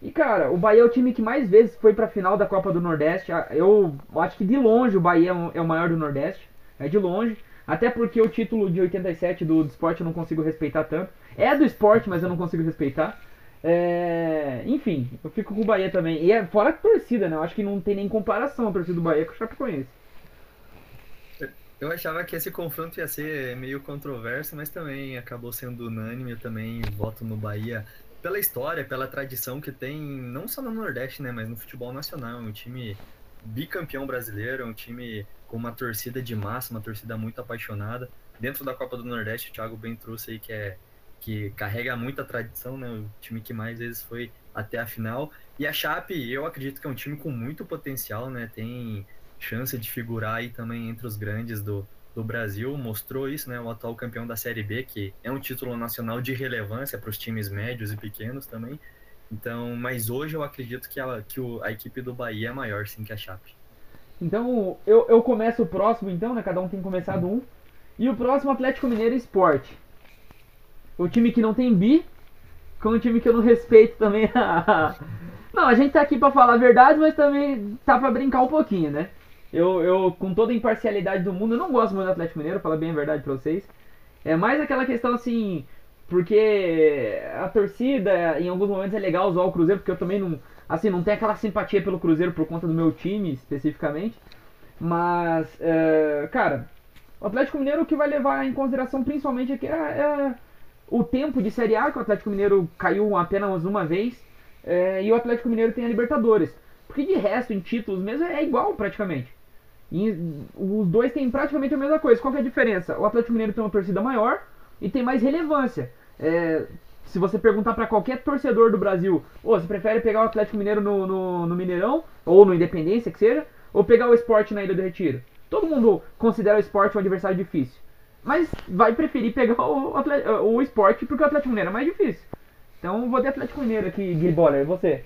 E cara, o Bahia é o time que mais vezes foi pra final da Copa do Nordeste. Eu acho que de longe o Bahia é é o maior do Nordeste. É de longe. Até porque o título de 87 do, do esporte eu não consigo respeitar tanto. É do esporte, mas eu não consigo respeitar. É, Enfim, eu fico com o Bahia também. E é fora a torcida, né? Eu acho que não tem nem comparação a torcida do Bahia com o Chapecoense. Eu achava que esse confronto ia ser meio controverso, mas também acabou sendo unânime. Eu também voto no Bahia pela história, pela tradição que tem, não só no Nordeste, né, mas no futebol nacional. Um time bicampeão brasileiro, um time com uma torcida de massa, uma torcida muito apaixonada. Dentro da Copa do Nordeste, o Thiago bem trouxe aí que é que carrega muita tradição, né? O time que mais vezes foi até a final. E a Chape, eu acredito que é um time com muito potencial, né? Tem chance de figurar aí também entre os grandes do, do Brasil. Mostrou isso, né? O atual campeão da Série B, que é um título nacional de relevância para os times médios e pequenos também. Então, mas hoje eu acredito que a, que o, a equipe do Bahia é maior, sim, que a Chape. Então, eu, eu começo o próximo, então, né? Cada um tem começado um. E o próximo Atlético Mineiro Esporte. O time que não tem bi, com um time que eu não respeito também. não, a gente tá aqui pra falar a verdade, mas também tá pra brincar um pouquinho, né? Eu, eu, com toda a imparcialidade do mundo, eu não gosto muito do Atlético Mineiro, falar bem a verdade pra vocês. É mais aquela questão assim, porque a torcida, em alguns momentos é legal zoar o Cruzeiro, porque eu também não, assim, não tenho aquela simpatia pelo Cruzeiro por conta do meu time, especificamente. Mas, é, cara, o Atlético Mineiro o que vai levar em consideração principalmente aqui é, é o tempo de Série A, que o Atlético Mineiro caiu apenas uma vez, é, e o Atlético Mineiro tem a Libertadores. Porque de resto, em títulos mesmo, é igual praticamente. E os dois têm praticamente a mesma coisa. Qual é a diferença? O Atlético Mineiro tem uma torcida maior e tem mais relevância. É, se você perguntar para qualquer torcedor do Brasil, oh, você prefere pegar o Atlético Mineiro no, no, no Mineirão, ou no Independência, que seja, ou pegar o esporte na Ilha do Retiro? Todo mundo considera o esporte um adversário difícil. Mas vai preferir pegar o, o esporte porque o Atlético Mineiro é mais difícil. Então vou de Atlético Mineiro aqui, Gui Boller, você.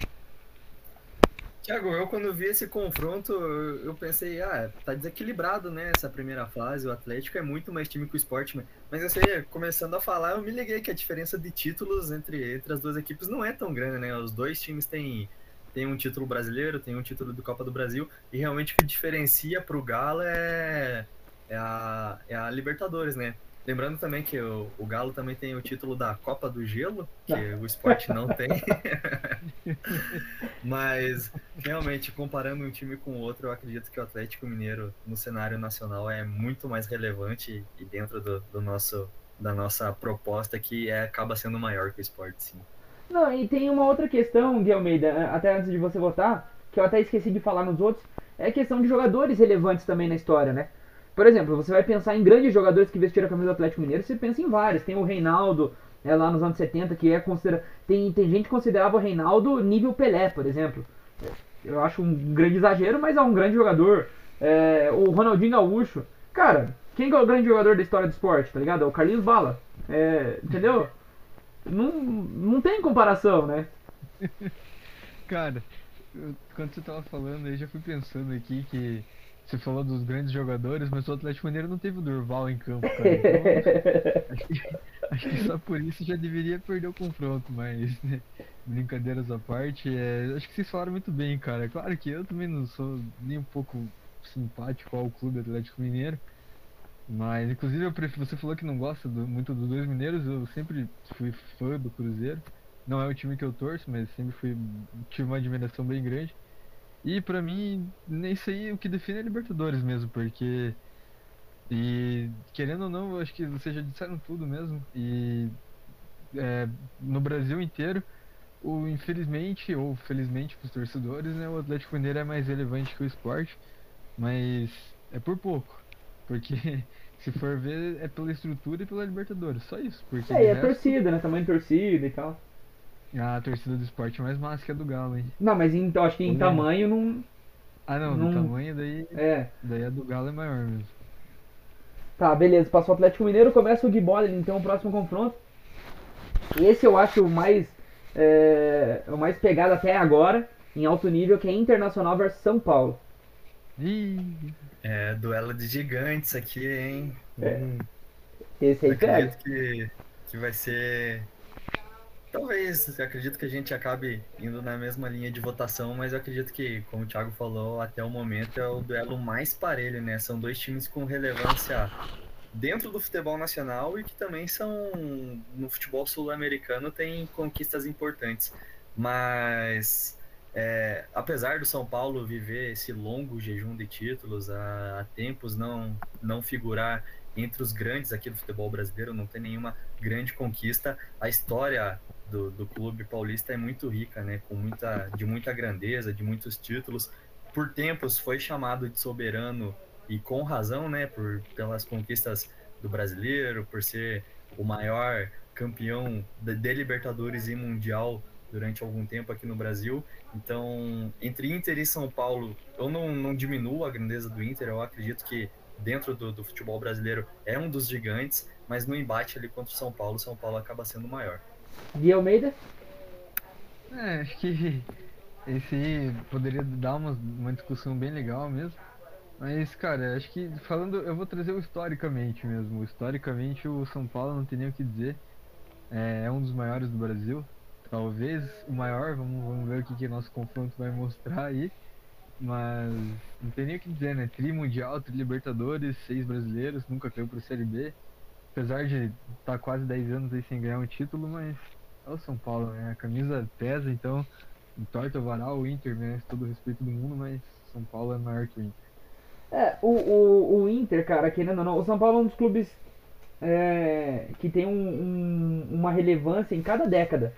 Tiago, eu quando vi esse confronto, eu pensei, ah, tá desequilibrado, né, essa primeira fase, o Atlético é muito mais time que o Sport, mas- eu sei, começando a falar, eu me liguei que a diferença de títulos entre, entre as duas equipes não é tão grande, né, os dois times têm, têm um título brasileiro, têm um título do Copa do Brasil, e realmente o que diferencia pro Galo é, é, a, é a Libertadores, né, Lembrando também que o, o Galo também tem o título da Copa do Gelo, que o Sport não tem. Mas realmente, comparando um time com o outro, eu acredito que o Atlético Mineiro no cenário nacional é muito mais relevante e dentro do, do nosso, da nossa proposta que é, acaba sendo maior que o esporte, sim. Não, e tem uma outra questão, Gui Almeida, até antes de você votar, que eu até esqueci de falar nos outros, é a questão de jogadores relevantes também na história, né? Por exemplo, você vai pensar em grandes jogadores que vestiram a camisa do Atlético Mineiro, você pensa em vários. Tem o Reinaldo, é, lá nos anos 70, que é considerado. Tem, tem gente que considerava o Reinaldo nível Pelé, por exemplo. Eu acho um grande exagero, mas é um grande jogador. É, o Ronaldinho Gaúcho. Cara, quem que é o grande jogador da história do esporte, tá ligado? É o Carlinhos Bala. É, entendeu? Não, não tem comparação, né? Cara, eu- quando você tava falando aí, já fui pensando aqui que você falou dos grandes jogadores, mas o Atlético Mineiro não teve o Durval em campo, cara. Então, acho, que, acho que só por isso já deveria perder o confronto, mas né, brincadeiras à parte, é, acho que vocês falaram muito bem, cara. Claro que eu também não sou nem um pouco simpático ao clube Atlético Mineiro. Mas, inclusive, eu prefiro, você falou que não gosta do- muito dos dois mineiros, eu sempre fui fã do Cruzeiro. Não é o time que eu torço, mas sempre fui, tive uma admiração bem grande. E pra mim, isso aí o que define é Libertadores mesmo, porque. E querendo ou não, eu acho que vocês já disseram tudo mesmo. E é, no Brasil inteiro, o infelizmente, ou felizmente para os torcedores, né, o Atlético Mineiro é mais relevante que o esporte, mas é por pouco. Porque se for ver, é pela estrutura e pela Libertadores, só isso. Porque É, e resto, torcida, né? Tamanho de torcida e tal. A torcida do esporte é mais massa que a do Galo, hein? Não, mas em, eu acho que em tamanho não. Ah não, Não- do tamanho daí, É. daí a do Galo é maior mesmo. Tá, beleza. Passou o Atlético Mineiro, começa o Gui Boller, então o próximo confronto. Esse eu acho o mais. É, o mais pegado até agora, em alto nível, que é Internacional versus São Paulo. Ih, É, duelo de gigantes aqui, hein? É. Hum, Esse aí pega. acredito que, que vai ser. Talvez, acredito que a gente acabe indo na mesma linha de votação, mas eu acredito que, como o Thiago falou, até o momento é o duelo mais parelho, né? São dois times com relevância dentro do futebol nacional e que também são, no futebol sul-americano, tem conquistas importantes. Mas, é, apesar do São Paulo viver esse longo jejum de títulos, há, há tempos não, não figurar entre os grandes aqui do futebol brasileiro, não tem nenhuma grande conquista, a história do, do clube paulista é muito rica, né? Com muita, de muita grandeza, de muitos títulos. Por tempos foi chamado de soberano e com razão, né? Por, pelas conquistas do brasileiro, por ser o maior campeão de, de Libertadores e Mundial durante algum tempo aqui no Brasil. Então, entre Inter e São Paulo, eu não, não diminuo a grandeza do Inter, eu acredito que dentro do, do futebol brasileiro é um dos gigantes, mas no embate ali contra o São Paulo, São Paulo acaba sendo maior. Gui Almeida? É, acho que esse poderia dar uma, uma discussão bem legal mesmo. Mas, cara, acho que falando, eu vou trazer o historicamente mesmo. Historicamente, o São Paulo não tem nem o que dizer. É, é um dos maiores do Brasil. Talvez o maior, vamos, vamos ver o que, que nosso confronto vai mostrar aí. Mas não tem nem o que dizer, né? Tri Mundial, Tri Libertadores, seis brasileiros, nunca caiu pro Série B. Apesar de estar tá quase 10 anos aí sem ganhar um título, mas é o São Paulo, né? A camisa pesa, então entorta o varal, o Inter merece todo o respeito do mundo, mas São Paulo é maior que o Inter. É, o, o, o Inter, cara, querendo ou não, o São Paulo é um dos clubes é, que tem um, um, uma relevância em cada década,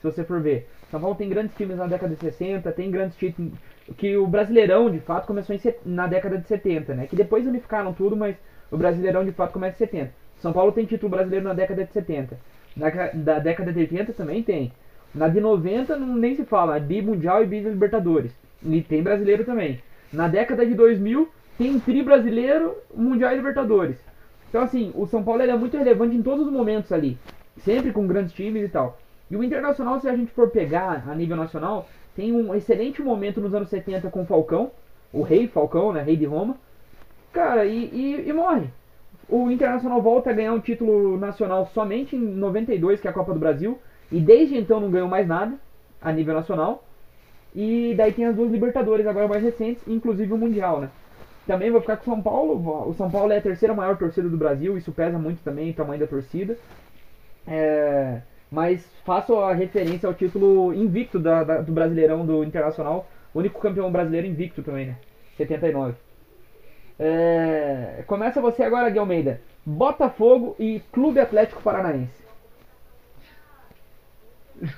se você for ver. São Paulo tem grandes times na década de 60, tem grandes títulos. Que o Brasileirão, de fato, começou em, na década de 70, né? Que depois unificaram tudo, mas o Brasileirão, de fato, começa em 70. São Paulo tem título brasileiro na década de 70. Na da década de 80 também tem. Na de 90 não, nem se fala, bi mundial e bi libertadores. E tem brasileiro também. Na década de 2000 tem tri brasileiro, mundial e libertadores. Então assim, o São Paulo é muito relevante em todos os momentos ali, sempre com grandes times e tal. E o Internacional, se a gente for pegar a nível nacional, tem um excelente momento nos anos 70 com o Falcão, o rei Falcão, né, rei de Roma. Cara, e, e, e morre o Internacional volta a ganhar um título nacional somente em 92, que é a Copa do Brasil, e desde então não ganhou mais nada a nível nacional. E daí tem as duas Libertadores agora mais recentes, inclusive o Mundial, né? Também vou ficar com o São Paulo. O São Paulo é a terceira maior torcida do Brasil, isso pesa muito também o tamanho da torcida. É, mas faço a referência ao título invicto da, da, do Brasileirão do Internacional, único campeão brasileiro invicto também, né? 79. É... Começa você agora, Gui Almeida. Botafogo e Clube Atlético Paranaense.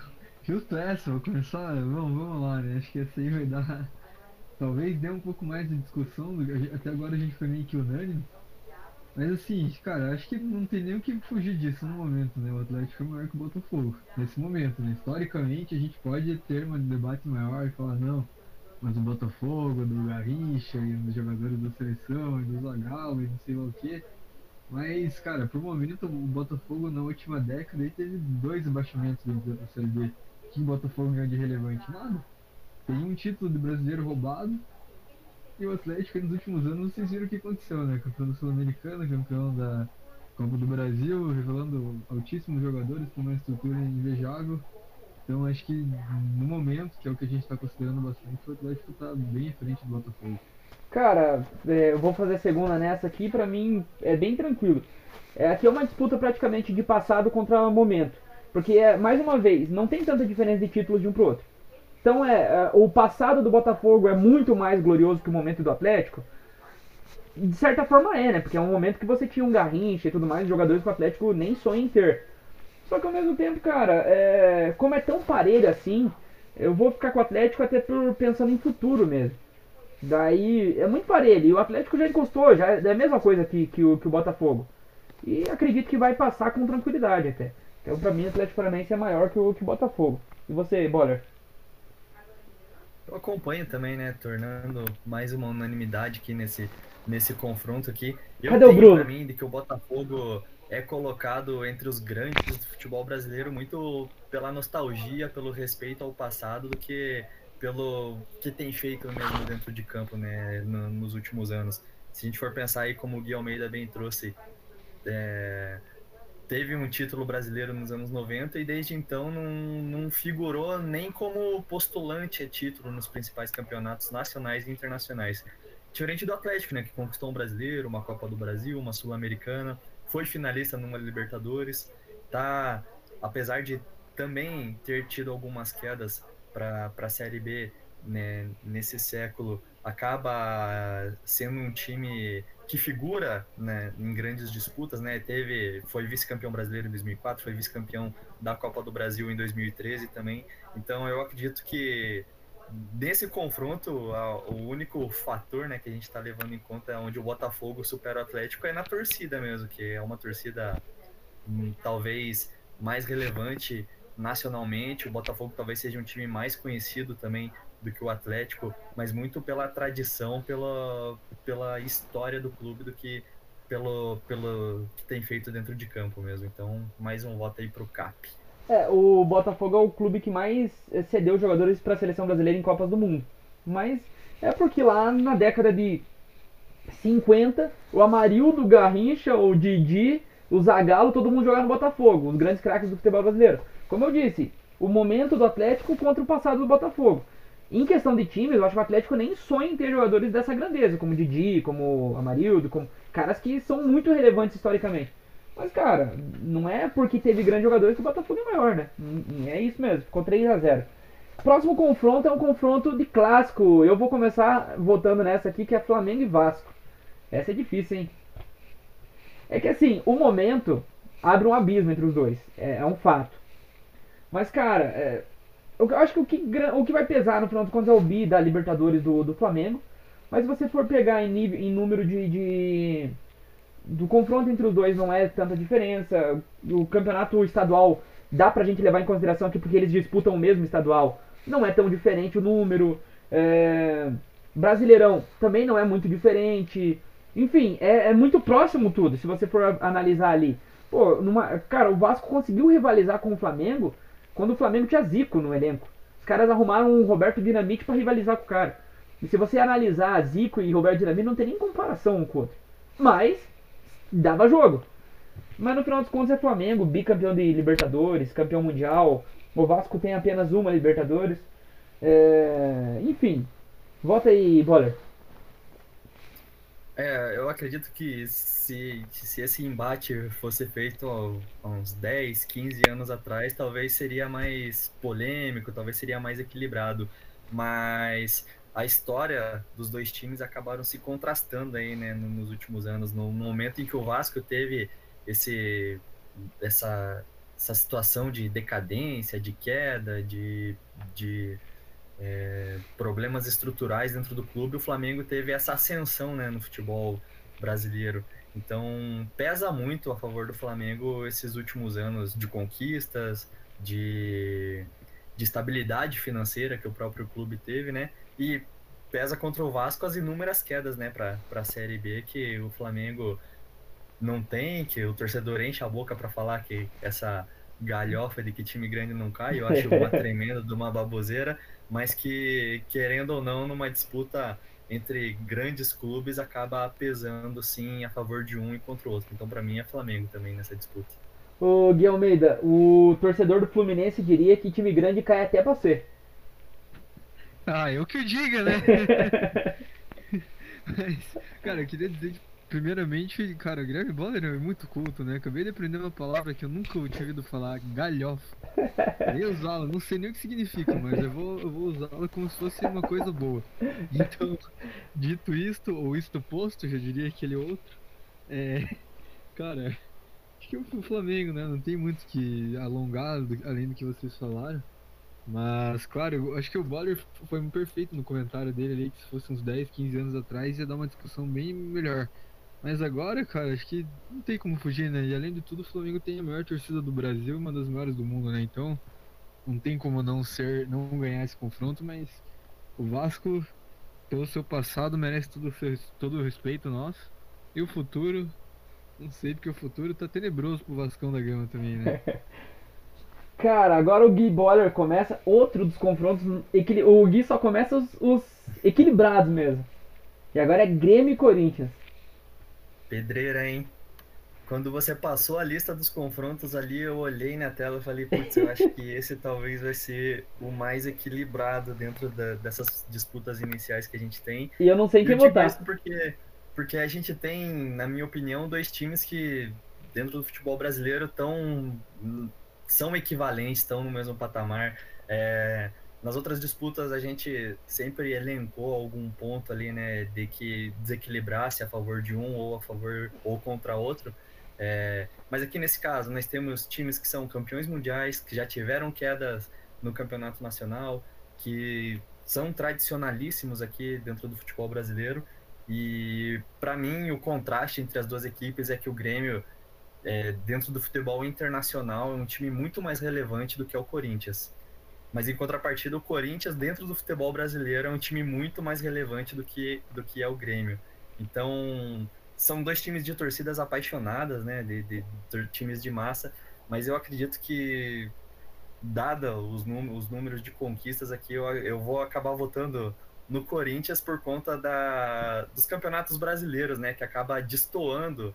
Justo essa, vou começar. Vamos, vamos lá, né? Acho que essa aí vai dar. Talvez dê um pouco mais de discussão. Até agora a gente foi meio que unânime. Mas assim, cara, acho que não tem nem o que fugir disso no momento, né? O Atlético é maior que o Botafogo. Nesse momento, né? Historicamente a gente pode ter um debate maior e falar, não, mas o Botafogo, do Garrincha e dos jogadores da seleção e do Zagallo e não sei lá o que. Mas, cara, por momento o Botafogo na última década teve dois abaixamentos da Série B. Que o Botafogo ganhou de relevante? Nada. Tem um título de brasileiro roubado. E o Atlético nos últimos anos vocês viram o que aconteceu, né? Campeão da Sul-Americana, campeão da Copa do Brasil, revelando altíssimos jogadores com uma estrutura invejável. Então acho que no momento, que é o que a gente está considerando bastante, o Atlético está bem à frente do Botafogo. Cara, é, eu vou fazer segunda nessa aqui, pra mim é bem tranquilo. É, aqui é uma disputa praticamente de passado contra momento. Porque, é, mais uma vez, não tem tanta diferença de títulos de um pro outro. Então, é, é, o passado do Botafogo é muito mais glorioso que o momento do Atlético. De certa forma é, né? Porque é um momento que você tinha um Garrincha e tudo mais, jogadores que o Atlético nem sonha em ter. Só que ao mesmo tempo, cara, é, como é tão parelho assim, eu vou ficar com o Atlético até por pensando em futuro mesmo. Daí é muito parelho. E o Atlético já encostou, já é a mesma coisa que, que, o, que o Botafogo. E acredito que vai passar com tranquilidade até. Então pra mim o Atlético Paranaense é maior que o, que o Botafogo. E você, Boller? Eu acompanho também, né? Tornando mais uma unanimidade aqui nesse, nesse confronto aqui. Eu Cadê o Bruno? pra mim de que o Botafogo é colocado entre os grandes do futebol brasileiro muito pela nostalgia, pelo respeito ao passado, do que pelo que tem feito mesmo dentro de campo, né, no, nos últimos anos. Se a gente for pensar aí como o Gui Almeida bem trouxe, é, teve um título brasileiro nos anos 90 e desde então não, não figurou nem como postulante a título nos principais campeonatos nacionais e internacionais. Diferente do Atlético, né, que conquistou um brasileiro, uma Copa do Brasil, uma Sul-Americana, foi finalista numa Libertadores, tá, apesar de também ter tido algumas quedas para a Série B né, nesse século, acaba sendo um time que figura né, em grandes disputas, né? Teve, foi vice-campeão brasileiro em 2004, foi vice-campeão da Copa do Brasil em 2013 também. Então eu acredito que nesse confronto o único fator, né, que a gente está levando em conta onde o Botafogo supera o Atlético é na torcida mesmo, que é uma torcida hum, talvez mais relevante nacionalmente. O Botafogo talvez seja um time mais conhecido também do que o Atlético, mas muito pela tradição, pela, pela história do clube do que pelo, pelo que tem feito dentro de campo mesmo. Então, mais um voto aí pro CAP. É, o Botafogo é o clube que mais cedeu jogadores para a seleção brasileira em Copas do Mundo. Mas é porque lá na década de 50, o Amarildo, Garrincha, o Didi, o Zagallo, todo mundo jogava no Botafogo, os grandes craques do futebol brasileiro. Como eu disse, o momento do Atlético contra o passado do Botafogo. Em questão de times, eu acho que o Atlético nem sonha em ter jogadores dessa grandeza, como Didi, como Amarildo, como caras que são muito relevantes historicamente. Mas, cara, não é porque teve grandes jogadores que o Botafogo é maior, né? É isso mesmo, ficou 3 a 0 Próximo confronto é um confronto de clássico. Eu vou começar votando nessa aqui, que é Flamengo e Vasco. Essa é difícil, hein? É que assim, o momento abre um abismo entre os dois. É, é um fato. Mas, cara, é, eu acho que o que, o que vai pesar no de contas é o bi da Libertadores do, do Flamengo. Mas se você for pegar em, nível, em número de, de, do confronto entre os dois, não é tanta diferença. O campeonato estadual dá pra gente levar em consideração aqui porque eles disputam o mesmo estadual. Não é tão diferente o número. É, Brasileirão também não é muito diferente. Enfim, é, é, muito próximo tudo, se você for analisar ali. Pô, numa, cara, o Vasco conseguiu rivalizar com o Flamengo quando o Flamengo tinha Zico no elenco. Os caras arrumaram um Roberto Dinamite para rivalizar com o cara. E se você analisar Zico e Roberto Dinamite, não tem nem comparação um com o outro. Mas, dava jogo. Mas no final dos contos é Flamengo, bicampeão de Libertadores, campeão mundial. O Vasco tem apenas uma Libertadores. É... Enfim, volta aí, Boller. É, eu acredito que se, se esse embate fosse feito há uns 10, 15 anos atrás, talvez seria mais polêmico, talvez seria mais equilibrado. Mas a história dos dois times acabaram se contrastando aí, né, nos últimos anos. No momento em que o Vasco teve esse, essa, essa situação de decadência, de queda, de, de é, problemas estruturais dentro do clube, o Flamengo teve essa ascensão né, no futebol brasileiro. Então pesa muito a favor do Flamengo esses últimos anos de conquistas, de, de estabilidade financeira que o próprio clube teve, né? E pesa contra o Vasco as inúmeras quedas, né, para a Série B que o Flamengo não tem, que o torcedor enche a boca para falar que essa galhofa de que time grande não cai, eu acho uma tremenda de uma baboseira, mas que, querendo ou não, numa disputa entre grandes clubes, acaba pesando sim a favor de um e contra o outro. Então, para mim, é Flamengo também nessa disputa. Ô, Gui Almeida, o torcedor do Fluminense diria que time grande cai até pra ser. Ah, eu que o diga, né? Mas, cara, eu queria dizer que Primeiramente, cara, o Guilherme Boller é muito culto, né? Acabei de aprender uma palavra que eu nunca tinha ouvido falar, galhofa. Nem usá-la, não sei nem o que significa, mas eu vou, eu vou usá-la como se fosse uma coisa boa. Então, dito isto, ou isto posto, já diria aquele outro, é. Cara, acho que o Flamengo, né? Não tem muito que alongar além do que vocês falaram. Mas, claro, eu acho que o Boller foi perfeito no comentário dele ali, que se fosse uns 10, 15 anos atrás ia dar uma discussão bem melhor. Mas agora, cara, acho que não tem como fugir, né? E além de tudo, o Flamengo tem a maior torcida do Brasil e uma das maiores do mundo, né? Então, não tem como não ser, não ganhar esse confronto, mas o Vasco, pelo seu passado, merece todo, todo o respeito nosso. E o futuro, não sei, porque o futuro tá tenebroso pro Vascão da Gama também, né? Cara, agora o Gui Boller começa outro dos confrontos. O Gui só começa os, os equilibrados mesmo. E agora é Grêmio e Corinthians. Pedreira, hein? quando você passou a lista dos confrontos ali, eu olhei na tela e falei, putz, eu acho que esse talvez vai ser o mais equilibrado dentro da, dessas disputas iniciais que a gente tem. E eu não sei quem votar. Porque, porque a gente tem, na minha opinião, dois times que dentro do futebol brasileiro tão, são equivalentes, estão no mesmo patamar. É, nas outras disputas a gente sempre elencou algum ponto ali, né, de que desequilibrasse a favor de um ou a favor ou contra outro. É, mas aqui nesse caso nós temos times que são campeões mundiais, que já tiveram quedas no campeonato nacional, que são tradicionalíssimos aqui dentro do futebol brasileiro. E para mim o contraste entre as duas equipes é que o Grêmio é, dentro do futebol internacional é um time muito mais relevante do que é o Corinthians. Mas em contrapartida, o Corinthians, dentro do futebol brasileiro, é um time muito mais relevante do que, do que é o Grêmio. Então, são dois times de torcidas apaixonadas, né? De, de, de times de massa. Mas eu acredito que, dada os, os números de conquistas aqui, eu, eu vou acabar votando no Corinthians por conta da, dos campeonatos brasileiros, né? Que acaba destoando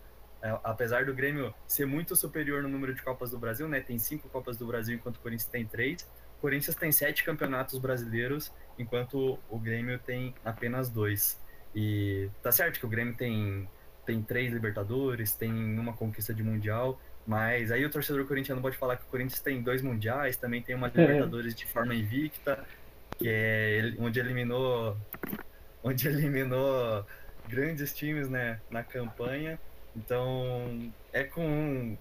apesar do Grêmio ser muito superior no número de Copas do Brasil, né? Tem cinco Copas do Brasil, enquanto o Corinthians tem três. O Corinthians tem sete campeonatos brasileiros, enquanto o Grêmio tem apenas dois. E tá certo que o Grêmio tem, tem três Libertadores, tem uma conquista de Mundial, mas aí o torcedor corintiano pode falar que o Corinthians tem dois Mundiais, também tem uma é. Libertadores de forma invicta, que é onde eliminou onde eliminou grandes times né, na campanha. Então, é com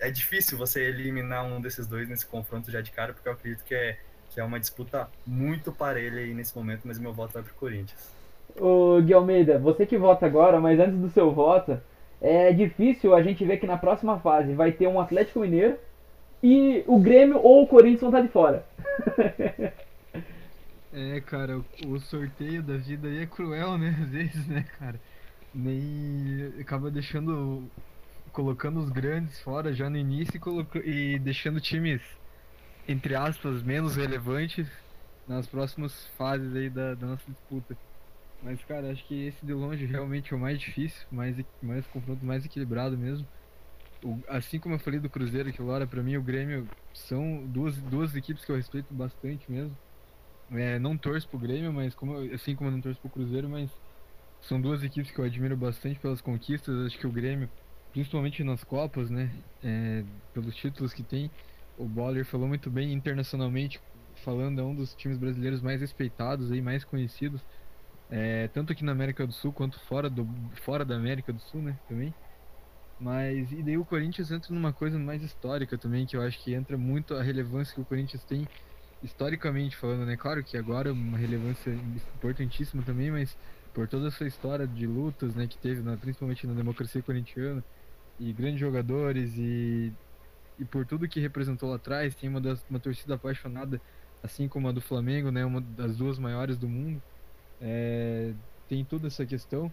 é difícil você eliminar um desses dois nesse confronto já de cara, porque eu acredito que é, que é uma disputa muito parelha aí nesse momento, mas meu voto vai pro Corinthians. Ô Gui Almeida, você que vota agora, mas antes do seu voto, é difícil a gente ver que na próxima fase vai ter um Atlético Mineiro e o Grêmio ou o Corinthians vão estar de fora. é, cara, o sorteio da vida aí é cruel, né? Às vezes, né, cara? Nem acaba deixando colocando os grandes fora já no início e, coloca... e deixando times, entre aspas, menos relevantes nas próximas fases aí da, da nossa disputa. Mas, cara, acho que esse de longe realmente é o mais difícil, mais, mais confronto mais equilibrado mesmo. O, assim como eu falei do Cruzeiro que Laura, para mim o Grêmio são duas, duas equipes que eu respeito bastante mesmo. É, não torço pro Grêmio, mas como, assim como eu não torço pro Cruzeiro, mas são duas equipes que eu admiro bastante pelas conquistas. Acho que o Grêmio principalmente nas Copas, né? É, pelos títulos que tem. O Boller falou muito bem internacionalmente, falando é um dos times brasileiros mais respeitados e mais conhecidos, é, tanto aqui na América do Sul quanto fora, do, fora da América do Sul, né? Também. Mas e daí o Corinthians entra numa coisa mais histórica também, que eu acho que entra muito a relevância que o Corinthians tem historicamente falando, né? Claro que agora é uma relevância importantíssima também, mas por toda essa história de lutas, né, que teve, na, principalmente na democracia corintiana, e grandes jogadores e, e por tudo que representou lá atrás, tem uma, das, uma torcida apaixonada, assim como a do Flamengo, né, uma das duas maiores do mundo. É, tem toda essa questão,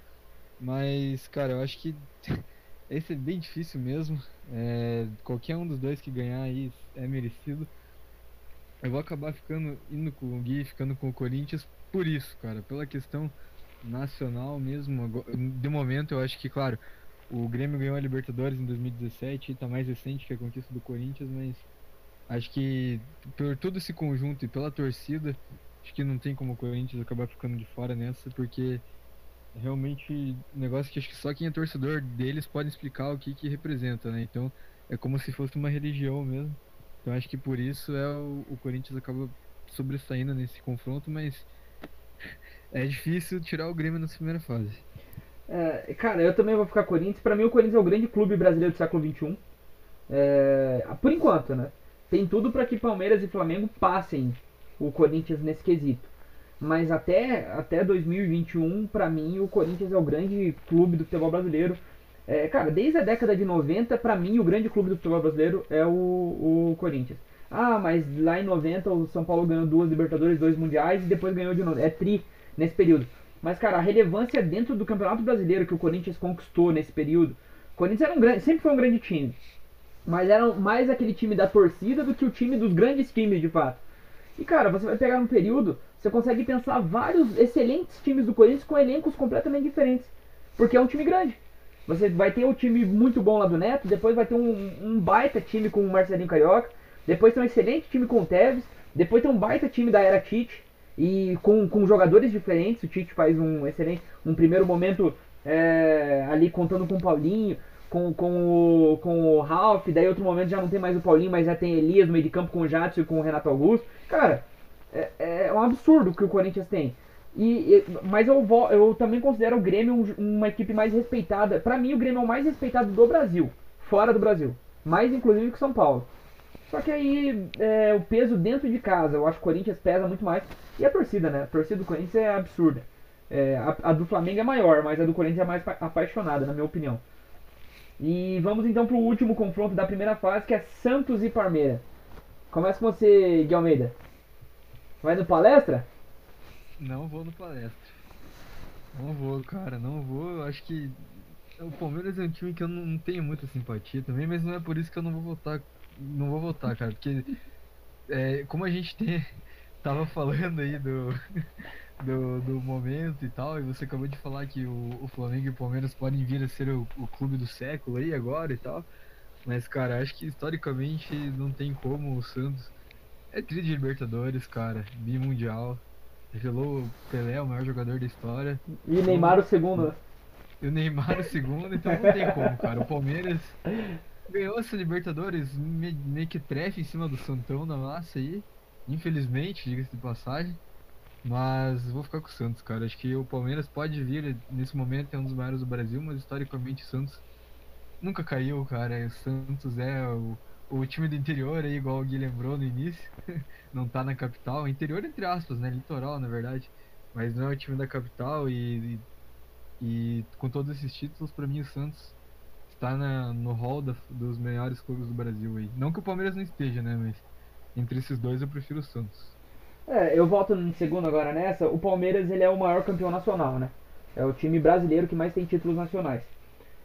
mas cara, eu acho que esse é bem difícil mesmo. É, qualquer um dos dois que ganhar aí é merecido. Eu vou acabar ficando indo com o Gui, ficando com o Corinthians por isso, cara, pela questão nacional mesmo. De momento, eu acho que, claro, o Grêmio ganhou a Libertadores em 2017, está mais recente que a conquista do Corinthians, mas acho que por todo esse conjunto e pela torcida, acho que não tem como o Corinthians acabar ficando de fora nessa, porque realmente um negócio que acho que só quem é torcedor deles pode explicar o que que representa, né? Então é como se fosse uma religião mesmo. Então acho que por isso é o, o Corinthians acaba sobressaindo nesse confronto, mas é difícil tirar o Grêmio nessa primeira fase. É, cara, eu também vou ficar Corinthians. Pra mim, o Corinthians é o grande clube brasileiro do século XXI. É, por enquanto, né? Tem tudo para que Palmeiras e Flamengo passem o Corinthians nesse quesito. Mas até, até 2021, para mim, o Corinthians é o grande clube do futebol brasileiro. É, cara, desde a década de 90, para mim, o grande clube do futebol brasileiro é o, o Corinthians. Ah, mas lá em 90 o São Paulo ganhou duas Libertadores, dois Mundiais e depois ganhou de novo. É tri nesse período. Mas, cara, a relevância dentro do Campeonato Brasileiro que o Corinthians conquistou nesse período. O Corinthians era um grande, sempre foi um grande time. Mas era mais aquele time da torcida do que o time dos grandes times, de fato. E, cara, você vai pegar um período, você consegue pensar vários excelentes times do Corinthians com elencos completamente diferentes. Porque é um time grande. Você vai ter um time muito bom lá do Neto, depois vai ter um, um baita time com o Marcelinho Carioca, depois tem um excelente time com o Tevez, depois tem um baita time da era Tite, e com, com jogadores diferentes, o Tite faz um excelente, um primeiro momento é, ali contando com o Paulinho, com, com, o, com o Ralph, daí outro momento já não tem mais o Paulinho, mas já tem Elias no meio de campo com o Jadson e com o Renato Augusto. Cara, é, é um absurdo que o Corinthians tem. E, e, mas eu, vou, eu também considero o Grêmio um, uma equipe mais respeitada. Para mim, o Grêmio é o mais respeitado do Brasil, fora do Brasil. Mais inclusive que o São Paulo. Só que aí é, o peso dentro de casa, eu acho que o Corinthians pesa muito mais. E a torcida, né? A torcida do Corinthians é absurda. É, a, a, do Flamengo é maior, mas a do Corinthians é mais apaixonada, na minha opinião. E vamos então pro último confronto da primeira fase, que é Santos e Palmeiras. Começa com você, Gui Almeida. Vai no palestra? Não vou no palestra. Não vou, cara, não vou. Eu acho que o Palmeiras é um time que eu não tenho muita simpatia também, mas não é por isso que eu não vou votar. Não vou votar, cara, porque é, como a gente tem, tava falando aí do, do, do momento e tal, e você acabou de falar que o, o Flamengo e o Palmeiras podem vir a ser o, o clube do século aí agora e tal. Mas, cara, acho que historicamente não tem como o Santos. É tri de Libertadores, cara, bimundial revelou o Pelé, o maior jogador da história. E Neymar o segundo. E o Neymar o segundo, então não tem como, cara. O Palmeiras ganhou essa Libertadores meio que trefe em cima do Santão na massa aí. Infelizmente, diga-se de passagem. Mas vou ficar com o Santos, cara. Acho que o Palmeiras pode vir, nesse momento, é um dos maiores do Brasil, mas historicamente o Santos nunca caiu, cara. O Santos é o o time do interior aí, igual o Gui lembrou no início, não tá na capital, interior entre aspas, né, litoral na verdade, mas não é o time da capital e, e, e com todos esses títulos, para mim o Santos está na, no hall da, dos melhores clubes do Brasil aí. Não que o Palmeiras não esteja, né, mas entre esses dois eu prefiro o Santos. É, eu volto em segundo agora nessa, o Palmeiras ele é o maior campeão nacional, né, é o time brasileiro que mais tem títulos nacionais.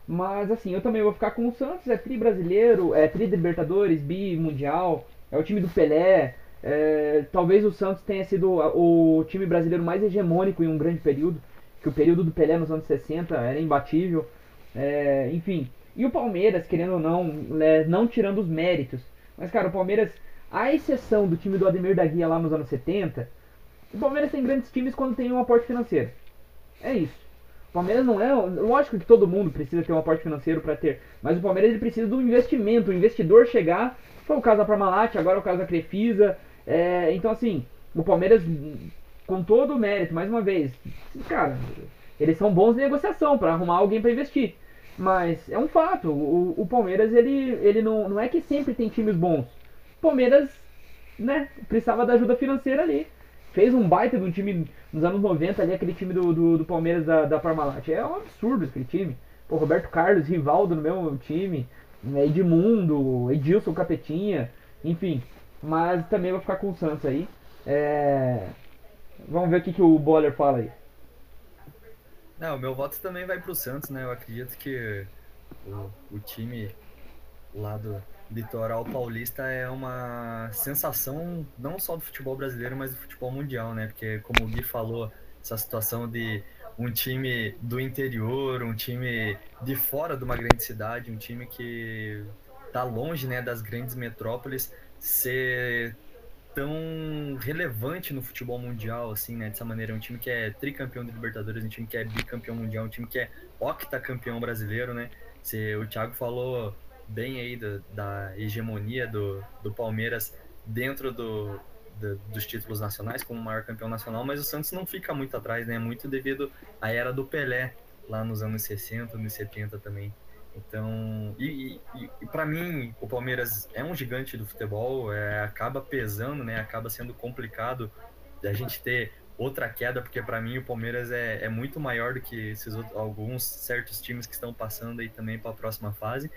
Mas assim, eu também vou ficar com o Santos, é tri brasileiro, é tri Libertadores, bi mundial, é o time do Pelé. É, talvez o Santos tenha sido o time brasileiro mais hegemônico em um grande período, que o período do Pelé nos anos 60 era imbatível. É, enfim, e o Palmeiras, querendo ou não, é, não tirando os méritos, mas cara, o Palmeiras, à exceção do time do Ademir da Guia lá nos anos 70, o Palmeiras tem grandes times quando tem um aporte financeiro. É isso. O Palmeiras não é. Lógico que todo mundo precisa ter um aporte financeiro para ter. Mas o Palmeiras ele precisa do investimento, o investidor chegar. Foi o caso da Parmalat, agora é o caso da Crefisa. É, então, assim, o Palmeiras, com todo o mérito, mais uma vez, cara, eles são bons em negociação para arrumar alguém para investir. Mas é um fato, o, o Palmeiras ele, ele não, não é que sempre tem times bons. Palmeiras, né, precisava da ajuda financeira ali fez um baita de um time nos anos 90 ali, aquele time do, do, do Palmeiras da, da Parmalat. É um absurdo aquele time. Pô, Roberto Carlos, Rivaldo no mesmo time, né, Edmundo, Edilson Capetinha, enfim. Mas também vou ficar com o Santos aí. É... Vamos ver o que, que o Boller fala aí. Não, o meu voto também vai pro Santos, né? Eu acredito que o, o time lá do, litoral paulista é uma sensação não só do futebol brasileiro, mas do futebol mundial, né? Porque, como o Gui falou, essa situação de um time do interior, um time de fora de uma grande cidade, um time que tá longe, né, das grandes metrópoles, ser tão relevante no futebol mundial, assim, né, dessa maneira, um time que é tricampeão de Libertadores, um time que é bicampeão mundial, um time que é octacampeão brasileiro, né, se o Thiago falou bem aí da, da hegemonia do, do Palmeiras dentro do, do, dos títulos nacionais, como maior campeão nacional, mas o Santos não fica muito atrás, né? Muito devido à era do Pelé, lá nos anos 60, anos 70 também. Então, e, e, e para mim, o Palmeiras é um gigante do futebol, é, acaba pesando, né? Acaba sendo complicado a gente ter outra queda, porque para mim o Palmeiras é, é muito maior do que esses outros, alguns certos times que estão passando aí também para a próxima fase.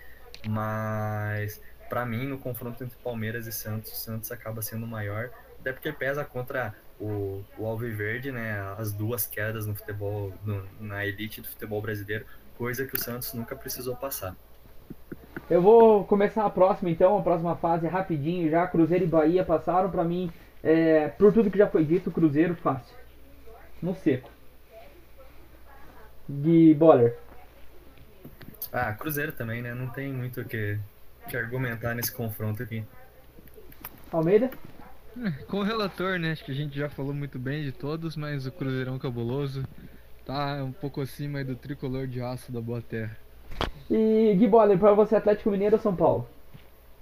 Mas para mim, no confronto entre Palmeiras e Santos, o Santos acaba sendo maior, até porque pesa contra o, o Alviverde, né? As duas quedas no futebol, no, na elite do futebol brasileiro, coisa que o Santos nunca precisou passar. Eu vou começar a próxima então, a próxima fase rapidinho já. Cruzeiro e Bahia passaram para mim, é, por tudo que já foi dito, Cruzeiro fácil. No seco. De Boller. Ah, Cruzeiro também, né? Não tem muito o que, que argumentar nesse confronto aqui. Almeida? É, Com o relator, né? Acho que a gente já falou muito bem de todos, mas o Cruzeirão cabuloso tá um pouco acima aí do tricolor de aço da Boa Terra. E Gui Boller, pra você, Atlético Mineiro ou São Paulo?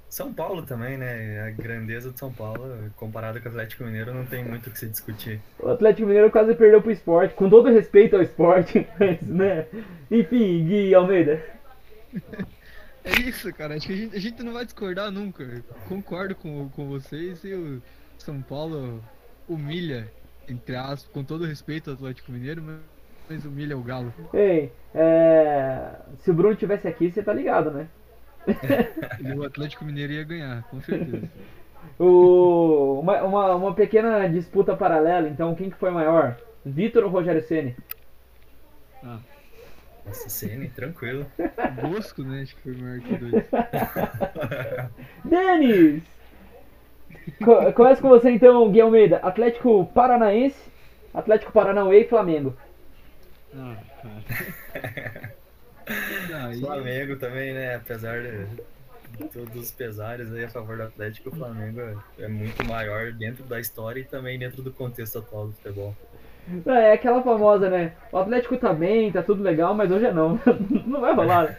São Paulo também, né? A grandeza de São Paulo, comparado com o Atlético Mineiro, não tem muito o que se discutir. O Atlético Mineiro quase perdeu pro esporte, com todo respeito ao esporte, mas, né? Enfim, Gui Almeida. É isso, cara. Acho que a gente, a gente não vai discordar nunca. Concordo com, com vocês e o São Paulo humilha, entre aspas, com todo respeito ao Atlético Mineiro, mas, mas humilha o Galo. Ei, é... se o Bruno tivesse aqui, você tá ligado, né? E o Atlético Mineiro ia ganhar, com certeza. O... Uma, uma, uma pequena disputa paralela, então, quem que foi maior? Vitor ou Rogério Ceni? Ah, Nossa, CN, tranquilo. Bosco, né? Acho que foi maior que dois. Denis! Co começa com você então, Gui Almeida. Atlético Paranaense, Atlético Paranauê e Flamengo. Ah, cara. Daí, Flamengo também, né? Apesar de todos os pesares aí a favor do Atlético, o Flamengo é muito maior dentro da história e também dentro do contexto atual do futebol. É aquela famosa, né? O Atlético tá bem, tá tudo legal, mas hoje é não. Não vai rolar.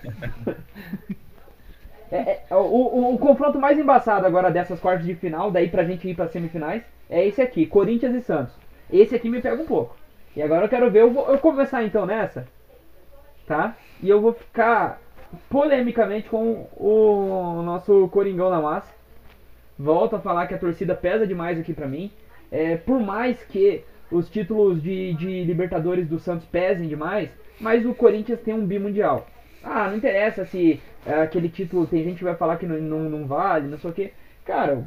É, é, o, o, o confronto mais embaçado agora dessas quartas de final, daí pra gente ir pra semifinais, é esse aqui, Corinthians e Santos. Esse aqui me pega um pouco. E agora eu quero ver, eu vou eu começar então nessa, tá? E eu vou ficar polemicamente com o nosso Coringão na massa. Volto a falar que a torcida pesa demais aqui pra mim. É, por mais que os títulos de, de Libertadores do Santos pesem demais, mas o Corinthians tem um bimundial. Ah, não interessa se é, aquele título, tem gente que vai falar que não, não, não vale, não sei o que. Cara,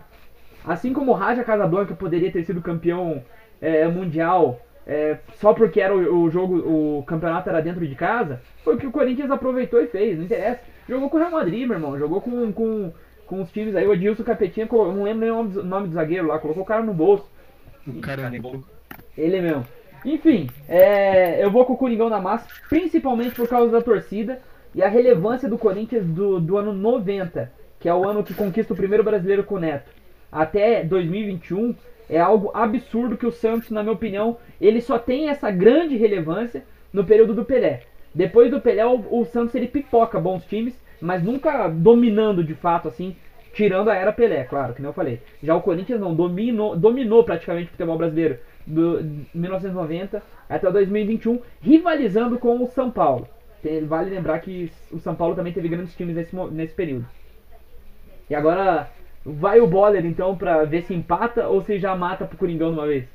assim como o Raja Casablanca poderia ter sido campeão é, mundial é, só porque era o, o jogo, o campeonato era dentro de casa, foi o que o Corinthians aproveitou e fez, não interessa. Jogou com o Real Madrid, meu irmão, jogou com, com, com os times aí, o Adilson Capetinha, não lembro nem o nome do- zagueiro lá, colocou o cara no bolso. o cara é bom. Ele mesmo. Enfim, é, eu vou com o Coringão na massa, principalmente por causa da torcida e a relevância do Corinthians do, do ano 90, que é o ano que conquista o primeiro brasileiro com o Neto, até 2021, é algo absurdo que o Santos, na minha opinião, ele só tem essa grande relevância no período do Pelé. Depois do Pelé, o, o Santos ele pipoca bons times, mas nunca dominando de fato assim, tirando a era Pelé, claro, que nem eu falei. Já o Corinthians não dominou, dominou praticamente o futebol brasileiro 1990 até 2021, rivalizando com o São Paulo. Vale lembrar que o São Paulo também teve grandes times nesse, nesse período. E agora vai o Boller então pra ver se empata ou se já mata pro Coringão de uma vez.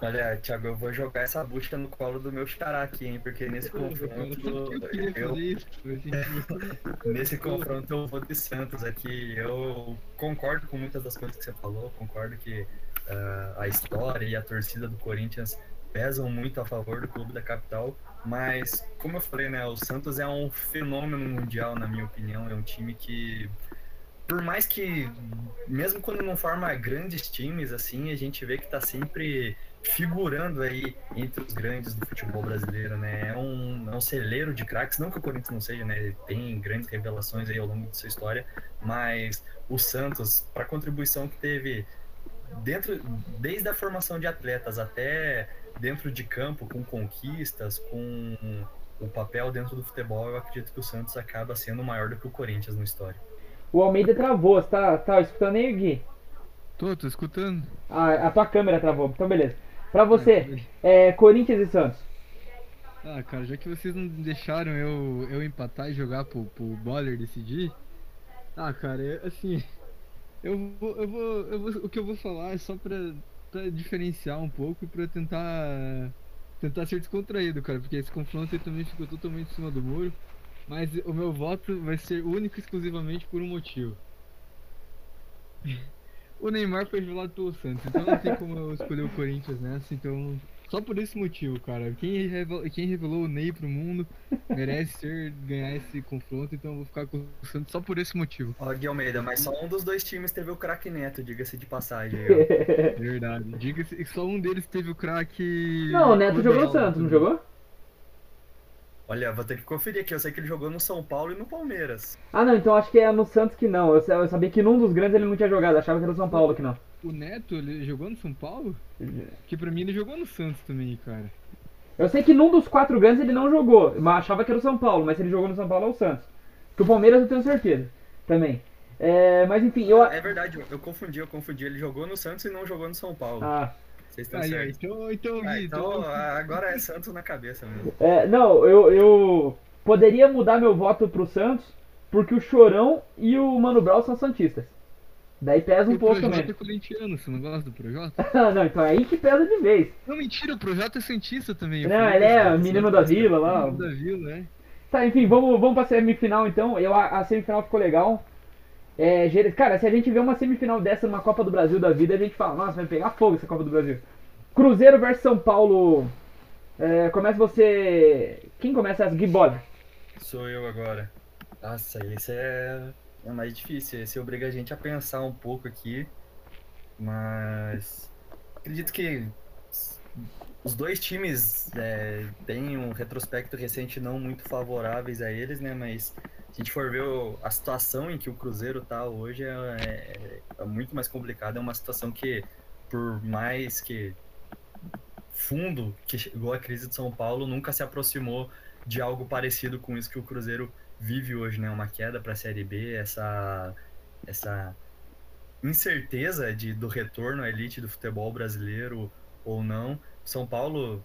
Olha, Thiago, eu vou jogar essa busca no colo do meu xará aqui, hein? Porque nesse confronto Eu Nesse confronto eu vou de Santos aqui. Eu concordo com muitas das coisas que você falou, concordo que ah, a história e a torcida do Corinthians pesam muito a favor do clube da capital, mas como eu falei, né, o Santos é um fenômeno mundial, na minha opinião, é um time que por mais que mesmo quando não forma grandes times assim, a gente vê que tá sempre figurando aí entre os grandes do futebol brasileiro, né? É um, é um celeiro de craques, não que o Corinthians não seja, né? Ele tem grandes revelações aí ao longo de sua história, mas o Santos, para a contribuição que teve dentro, desde a formação de atletas até dentro de campo, com conquistas, com o papel dentro do futebol, eu acredito que o Santos acaba sendo maior do que o Corinthians na história. O Almeida travou, você tá, tá escutando aí, Gui? Tô, tô escutando. Ah, a tua câmera travou, então beleza. Pra você, é, Corinthians e Santos. Ah, cara, já que vocês não deixaram eu, eu empatar e jogar pro, pro Boller decidir. Ah, cara, é, assim. Eu vou, eu vou, eu vou. O que eu vou falar é só pra, pra diferenciar um pouco e pra tentar. Tentar ser descontraído, cara, porque esse confronto também ficou totalmente em cima do muro. Mas o meu voto vai ser único e exclusivamente por um motivo. O Neymar foi revelado pelo Santos, então não tem como eu escolher o Corinthians nessa, então. Só por esse motivo, cara. Quem revelou, quem revelou o Ney pro mundo merece ser, ganhar esse confronto, então eu vou ficar com o Santos só por esse motivo. Ó, Gui Almeida, mas só um dos dois times teve o craque Neto, diga-se de passagem. aí, ó. Verdade. Diga-se que só um deles teve o craque. Não, o Neto jogou no Santos, não jogou? Olha, vou ter que conferir aqui. Eu sei que ele jogou no São Paulo e no Palmeiras. Ah, não, então acho que é no Santos que não. Eu, sa- eu sabia que num dos grandes ele não tinha jogado, achava que era o São Paulo que não. O Neto, ele jogou no São Paulo? Que pra mim ele jogou no Santos também, cara. Eu sei que num dos quatro grandes ele não jogou, mas achava que era o São Paulo, mas se ele jogou no São Paulo é o Santos. Que o Palmeiras eu tenho certeza também. É, mas enfim, eu. É verdade, eu- confundi, eu confundi. Ele jogou no Santos e não jogou no São Paulo. Ah, Vocês estão Aí, certos. então, então, Ah, então então- ah, agora é Santos na cabeça mesmo. é, não, eu, eu poderia mudar meu voto pro Santos, porque o Chorão e o Mano Brown são santistas. Daí pesa um o pouco Projota também. é corintiano, você não gosta do Projota? Ah, não, então é aí que pesa de vez. Não, mentira, o Projota é Santista também. Não, ele é isso, menino da vila lá. Menino da vila, é. Tá, enfim, vamos, vamos pra semifinal então. Eu, a, a semifinal ficou legal. É, cara, se a gente vê uma semifinal dessa numa Copa do Brasil da vida, a gente fala, nossa, vai pegar fogo essa Copa do Brasil. Cruzeiro versus São Paulo. É, começa você. Quem começa essa? Guibode. Sou eu agora. Nossa, esse é, é mais difícil. Esse obriga a gente a pensar um pouco aqui. Mas acredito que os dois times é, têm um retrospecto recente não muito favoráveis a eles, né? Mas se a gente for ver a situação em que o Cruzeiro tá hoje, é, é- é muito mais complicada. É uma situação que, por mais que fundo que chegou a crise de São Paulo, nunca se aproximou de algo parecido com isso que o Cruzeiro vive hoje, né? Uma queda para a Série B, essa essa incerteza de, do retorno à elite do futebol brasileiro ou não. São Paulo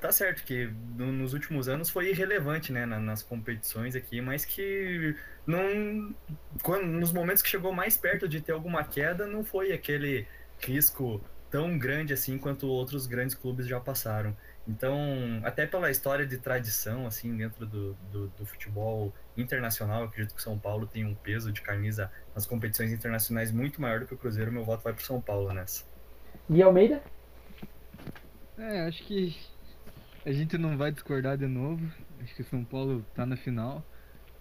tá certo que no- nos últimos anos foi irrelevante, né, na- nas competições aqui, mas que não quando, nos momentos que chegou mais perto de ter alguma queda, não foi aquele risco tão grande assim quanto outros grandes clubes já passaram. Então, até pela história de tradição, assim, dentro do, do, do futebol internacional, eu acredito que São Paulo tem um peso de camisa nas competições internacionais muito maior do que o Cruzeiro. Meu voto vai pro São Paulo nessa. Gui Almeida? É, acho que a gente não vai discordar de novo. Acho que o São Paulo tá na final.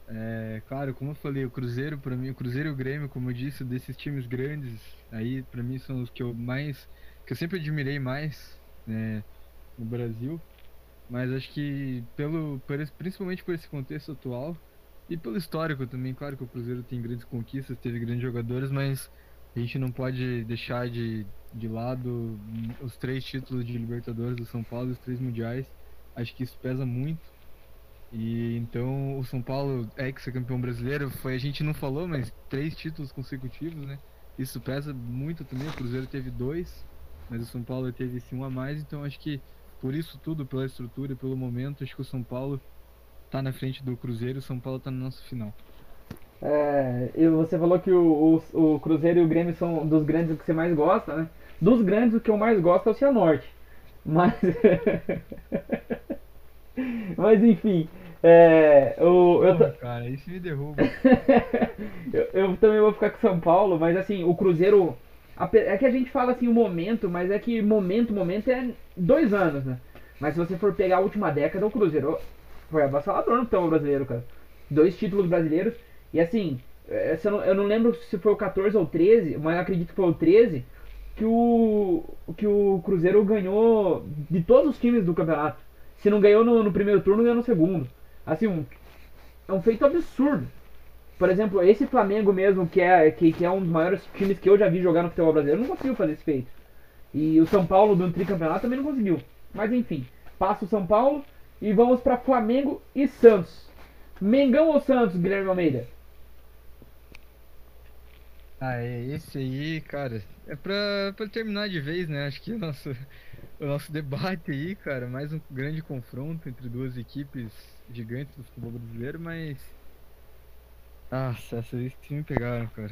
É, claro, como eu falei, o Cruzeiro, pra mim, o Cruzeiro e o Grêmio, como eu disse, desses times grandes, aí pra mim são os que eu mais, que eu sempre admirei mais, né, no Brasil. Mas acho que pelo, por esse- principalmente por esse contexto atual e pelo histórico também, claro que o Cruzeiro tem grandes conquistas, teve grandes jogadores, mas a gente não pode deixar de, de lado os três títulos de Libertadores do São Paulo os três mundiais. Acho que isso pesa muito. E então o São Paulo é ex-campeão brasileiro, foi a gente não falou, mas três títulos consecutivos, né? Isso pesa muito também. O Cruzeiro teve dois, mas o São Paulo teve esse um a mais. Então acho que por isso tudo, pela estrutura e pelo momento, acho que o São Paulo tá na frente do Cruzeiro e o São Paulo tá na nossa final. É, e você falou que o, o, o Cruzeiro e o Grêmio são dos grandes que você mais gosta, né? Dos grandes, o que eu mais gosto é o Cianorte. Mas. Mas enfim. É, o, eu, Porra, ta- cara, isso me derruba. eu, eu também vou ficar com São Paulo, mas assim, o Cruzeiro. É que a gente fala assim o momento, mas é que momento, momento é dois anos, né? Mas se você for pegar a última década, o Cruzeiro foi avassalador no futebol brasileiro, cara. Dois títulos brasileiros. E assim, é, eu, não, lembro se foi o 14 ou 13, mas acredito que foi o 13, que o, que o Cruzeiro ganhou de todos os times do campeonato. Se não ganhou no, no primeiro turno, ganhou no segundo. Assim, um, é um feito absurdo. Por exemplo, esse Flamengo mesmo, que é, que, que é um dos maiores times que eu já vi jogar no futebol brasileiro, não conseguiu fazer esse feito. E o São Paulo do tricampeonato também não conseguiu. Mas enfim, passa o São Paulo e vamos para Flamengo e Santos. Mengão ou Santos, Guilherme Almeida? Ah, é esse aí, cara. É pra, pra terminar de vez, né? Acho que o nosso, o nosso debate aí, cara, mais um grande confronto entre duas equipes gigantes do futebol brasileiro, mas. Nossa, essas aí que me pegaram, cara.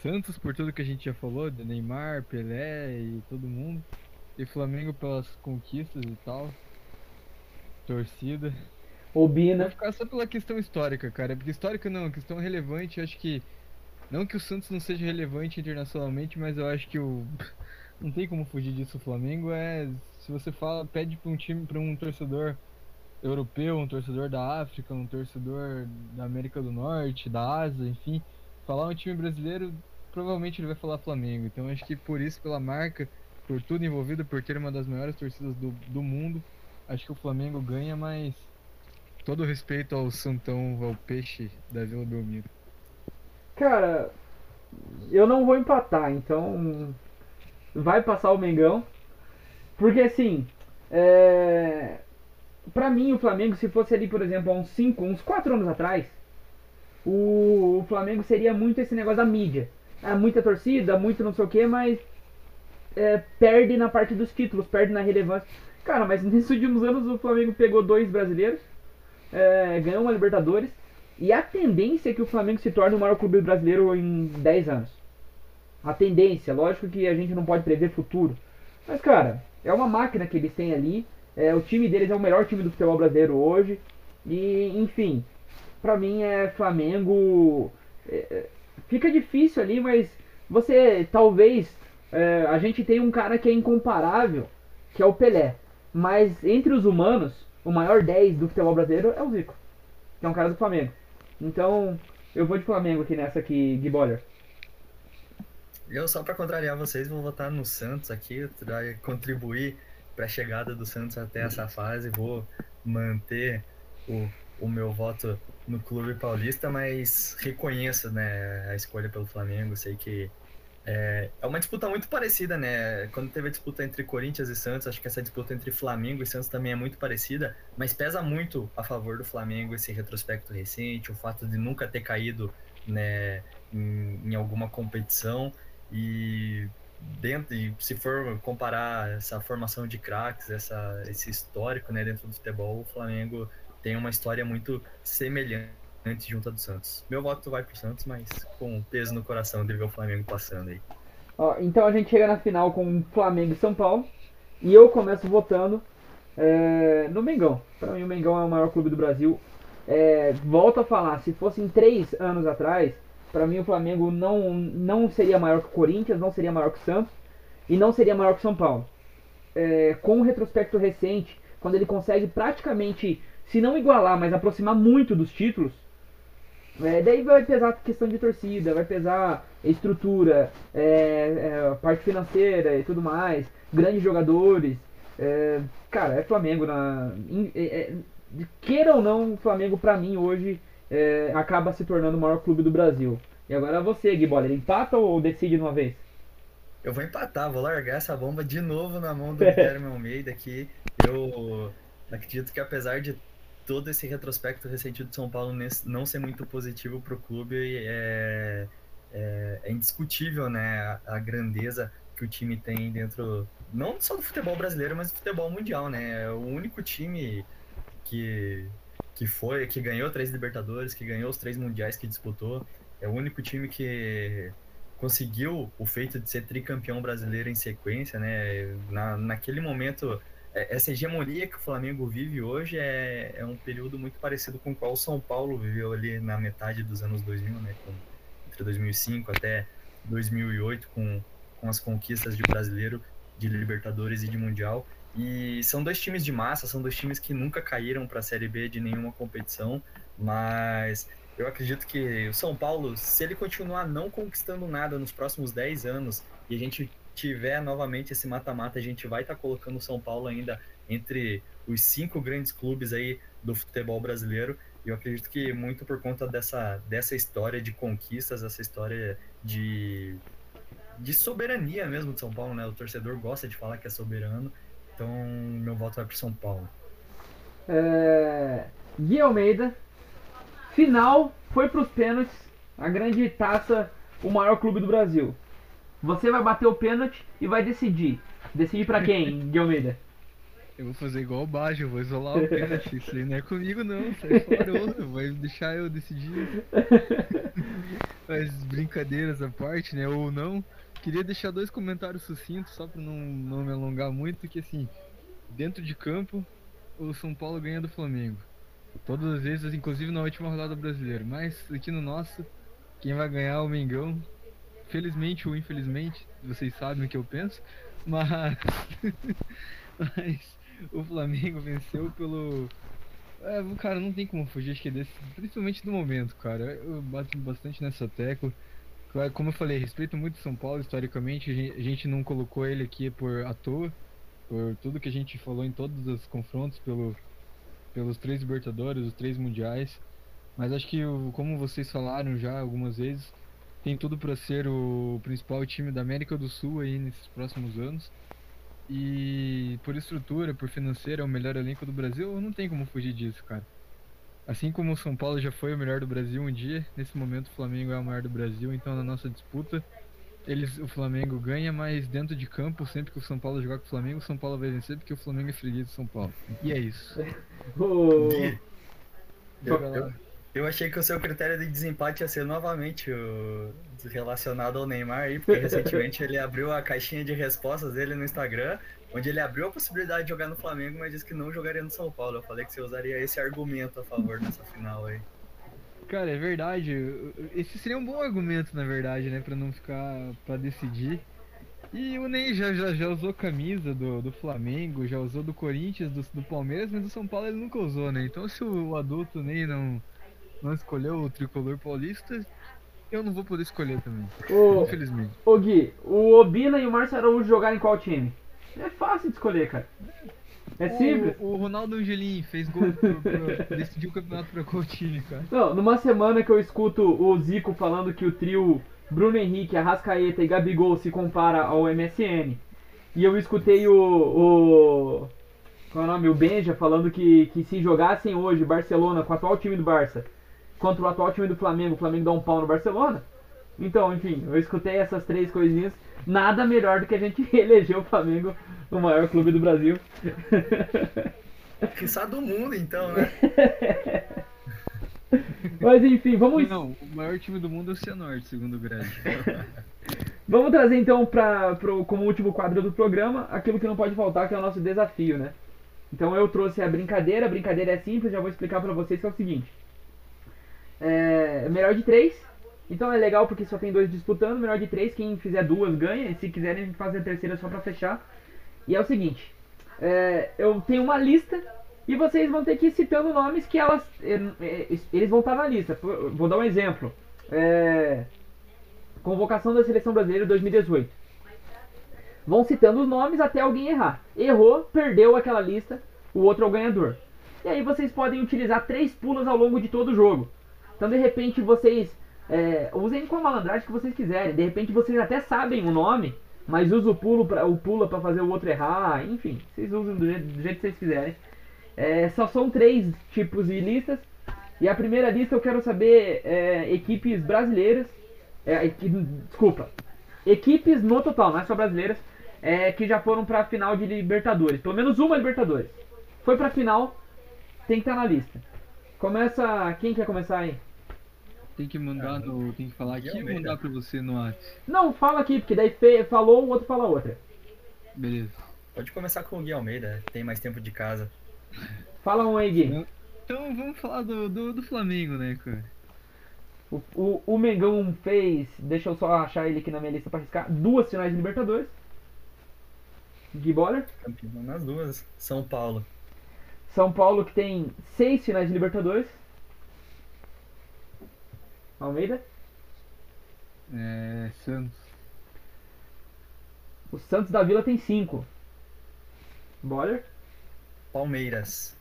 Santos por tudo que a gente já falou, de Neymar, Pelé e todo mundo. E Flamengo pelas conquistas e tal. Torcida. Ou Vou Bina? ficar só pela questão histórica, cara. Porque histórica não, questão relevante, eu acho que. Não que o Santos não seja relevante internacionalmente, mas eu acho que o. Não tem como fugir disso. O Flamengo é. Se você fala, pede pra um time, pra um torcedor europeu, um torcedor da África, um torcedor da América do Norte, da Ásia, enfim, falar um time brasileiro, provavelmente ele vai falar Flamengo. Então acho que por isso, pela marca, por tudo envolvido, por ter uma das maiores torcidas do, do mundo, acho que o Flamengo ganha, mas todo respeito ao Santão, ao peixe da Vila Belmiro. Cara, eu não vou empatar, então vai passar o Mengão. Porque assim, é... pra mim o Flamengo, se fosse ali, por exemplo, há uns 5, uns 4 anos atrás, o... o Flamengo seria muito esse negócio da mídia. É muita torcida, muito não sei o que, mas é, perde na parte dos títulos, perde na relevância. Cara, mas nesses últimos anos o Flamengo pegou dois brasileiros, é, ganhou uma Libertadores, e a tendência é que o Flamengo se torne o maior clube brasileiro em 10 anos. A tendência, lógico que a gente não pode prever futuro. Mas, cara, é uma máquina que eles têm ali. É, o time deles é o melhor time do futebol brasileiro hoje. E, enfim, pra mim é Flamengo. É, é fica difícil ali, mas você talvez. É, a gente tem um cara que é incomparável, que é o Pelé. Mas entre os humanos, o maior 10 do futebol brasileiro é o Zico, que é um cara do Flamengo. Então, eu vou de Flamengo aqui nessa aqui, Gui Boller. Eu, só para contrariar vocês, vou votar no Santos aqui, para contribuir para a chegada do Santos até essa fase. Vou manter o, o meu voto no Clube Paulista, mas reconheço né, a escolha pelo Flamengo. Sei que é, é uma disputa muito parecida, né? Quando teve a disputa entre Corinthians e Santos, acho que essa disputa entre Flamengo e Santos também é muito parecida, mas pesa muito a favor do Flamengo esse retrospecto recente, o fato de nunca ter caído né, em, em alguma competição e dentro e se for comparar essa formação de craques, essa esse histórico, né, dentro do futebol, o Flamengo tem uma história muito semelhante junto do Santos. Meu voto vai pro Santos, mas com peso no coração de ver o Flamengo passando aí. Ó, então a gente chega na final com Flamengo e São Paulo. E eu começo votando é, no Mengão. Para mim o Mengão é o maior clube do Brasil. É, volto a falar, se fossem três anos atrás, para mim o Flamengo não, não seria maior que o Corinthians, não seria maior que o Santos e não seria maior que o São Paulo. É, com o retrospecto recente, quando ele consegue praticamente, se não igualar, mas aproximar muito dos títulos, é, daí vai pesar a questão de torcida, vai pesar estrutura, é, é, parte financeira e tudo mais, grandes jogadores. É, cara, é Flamengo na. É, é, queira ou não, o Flamengo pra mim hoje acaba se tornando o maior clube do Brasil. E agora você, Gui Boller, empata ou decide de uma vez? Eu vou empatar, vou largar essa bomba de novo na mão do Guilherme Almeida aqui. Eu acredito que apesar de todo esse retrospecto recente do São Paulo não ser muito positivo para o clube é, é, é, indiscutível, né? A, a, grandeza que o time tem dentro, não só do futebol brasileiro, mas do futebol mundial, né? É o único time que, que foi, que ganhou três Libertadores, que ganhou os três mundiais que disputou. É o único time que conseguiu o feito de ser tricampeão brasileiro em sequência, né? Na, naquele momento é, essa hegemonia que o Flamengo vive hoje é, é um período muito parecido com o qual o São Paulo viveu ali na metade dos anos 2000, né? Com, entre 2005 até 2008, com, com as conquistas de brasileiro, de Libertadores e de Mundial. E são dois times de massa, são dois times que nunca caíram para a Série B de nenhuma competição, mas eu acredito que o São Paulo, se ele continuar não conquistando nada nos próximos 10 anos e a gente tiver novamente esse mata-mata, a gente vai estar tá colocando o São Paulo ainda entre os cinco grandes clubes aí do futebol brasileiro. E eu acredito que muito por conta dessa, dessa história de conquistas, essa história de, de soberania mesmo de São Paulo, né? O torcedor gosta de falar que é soberano. Então, meu voto vai para São Paulo. É... Gui Almeida, final foi para os pênaltis, a grande taça, o maior clube do Brasil. Você vai bater o pênalti e vai decidir. Decidir pra quem, Guilherme? Eu vou fazer igual o Baixo, vou isolar o pênalti. Isso aí não é comigo não, sai fora, vai deixar eu decidir. Mas brincadeiras à parte, né? Ou não. Queria deixar dois comentários sucintos, só pra não, não me alongar muito, que assim, dentro de campo, o São Paulo ganha do Flamengo. Todas as vezes, inclusive na última rodada brasileira. Mas aqui no nosso, quem vai ganhar é o Mengão felizmente ou infelizmente, vocês sabem o que eu penso, mas, mas o Flamengo venceu pelo. É, cara, não tem como fugir, acho que é desse, principalmente do momento, cara. Eu bato bastante nessa tecla. Como eu falei, respeito muito São Paulo historicamente, a gente não colocou ele aqui por à toa, por tudo que a gente falou em todos os confrontos, pelo, pelos três Libertadores, os três Mundiais. Mas acho que, como vocês falaram já algumas vezes, tem tudo para ser o principal time da América do Sul aí nesses próximos anos. E por estrutura, por financeiro, é o melhor elenco do Brasil, não tem como fugir disso, cara. Assim como o São Paulo já foi o melhor do Brasil um dia, nesse momento o Flamengo é o maior do Brasil, então na nossa disputa, eles, o Flamengo ganha, mas dentro de campo, sempre que o São Paulo jogar com o Flamengo, o São Paulo vai vencer porque o Flamengo é freguês do São Paulo. E é isso. O- Gui, eu, eu, eu achei que o seu critério de desempate ia ser novamente o relacionado ao Neymar aí, porque recentemente ele abriu a caixinha de respostas dele no Instagram, onde ele abriu a possibilidade de jogar no Flamengo, mas disse que não jogaria no São Paulo. Eu falei que você usaria esse argumento a favor dessa final aí. Cara, é verdade. Esse seria um bom argumento, na verdade, né? Pra não ficar pra decidir. E o Ney já, já, já usou camisa do, do Flamengo, já usou do Corinthians, do, do Palmeiras, mas do São Paulo ele nunca usou, né? Então se o adulto Ney não, não escolheu o tricolor paulista, eu não vou poder escolher também. o, Infelizmente. Ô Gui, o Obina e o Márcio Araújo jogarem em qual time? É fácil de escolher, cara. É simples. O, Ronaldo Angelim fez gol, pro, pro, decidiu o campeonato pra qual time, cara? Não, numa semana que eu escuto o Zico falando que o trio Bruno Henrique, Arrascaeta e Gabigol se compara ao MSN. E eu escutei o. o qual é o nome? O Benja falando que, que se jogassem hoje Barcelona com o atual time do Barça contra o atual time do Flamengo, o Flamengo dá um pau no Barcelona. Então, enfim, eu escutei essas três coisinhas. Nada melhor do que a gente eleger o Flamengo o maior clube do Brasil. Quiçá do mundo, então, né? Mas enfim, vamos Não, o maior time do mundo é o Cianorte, segundo o grade. Vamos trazer então pra, pro, como último quadro do programa aquilo que não pode faltar, que é o nosso desafio, né? Então eu trouxe a brincadeira, a brincadeira é simples, já vou explicar pra vocês que é o seguinte. É melhor de três, então é legal porque só tem dois disputando, melhor de três, quem fizer duas ganha, e se quiserem a gente faz a terceira só pra fechar. E é o seguinte, é, eu tenho uma lista e vocês vão ter que ir citando nomes que elas, é, é, eles vão estar na lista. Vou dar um exemplo. É, Convocação da Seleção Brasileira 2018. Vão citando os nomes até alguém errar. Errou, perdeu aquela lista, o outro é o ganhador. E aí vocês podem utilizar três pulas ao longo de todo o jogo. Então de repente vocês é, usem com a malandragem que vocês quiserem. De repente vocês até sabem o nome, mas usam o pulo pra, o pula para fazer o outro errar. Enfim, vocês usam do jeito, do jeito que vocês quiserem. É, só são três tipos de listas. E a primeira lista eu quero saber é, equipes brasileiras. É, equi- desculpa. Equipes no total, não é só brasileiras, é, que já foram pra final de Libertadores. Pelo menos uma Libertadores. Foi pra final, tem que estar na lista. Começa. Quem quer começar aí? Tem que mandar no. Tem que falar aqui ou Almeida. mandar pra você no WhatsApp? Não, fala aqui, porque daí fe- falou, o outro fala outra. Beleza. Pode começar com o Gui Almeida, tem mais tempo de casa. Fala um aí, Gui. Então vamos falar do, do, do Flamengo, né, cara? O, o, o Mengão fez. Deixa eu só achar ele aqui na minha lista pra arriscar. Duas finais de Libertadores. Gui Boller. Campeão nas duas. São Paulo. São Paulo que tem seis finais de Libertadores. Almeida. É. Santos. O Santos da Vila tem cinco. Boller. Palmeiras.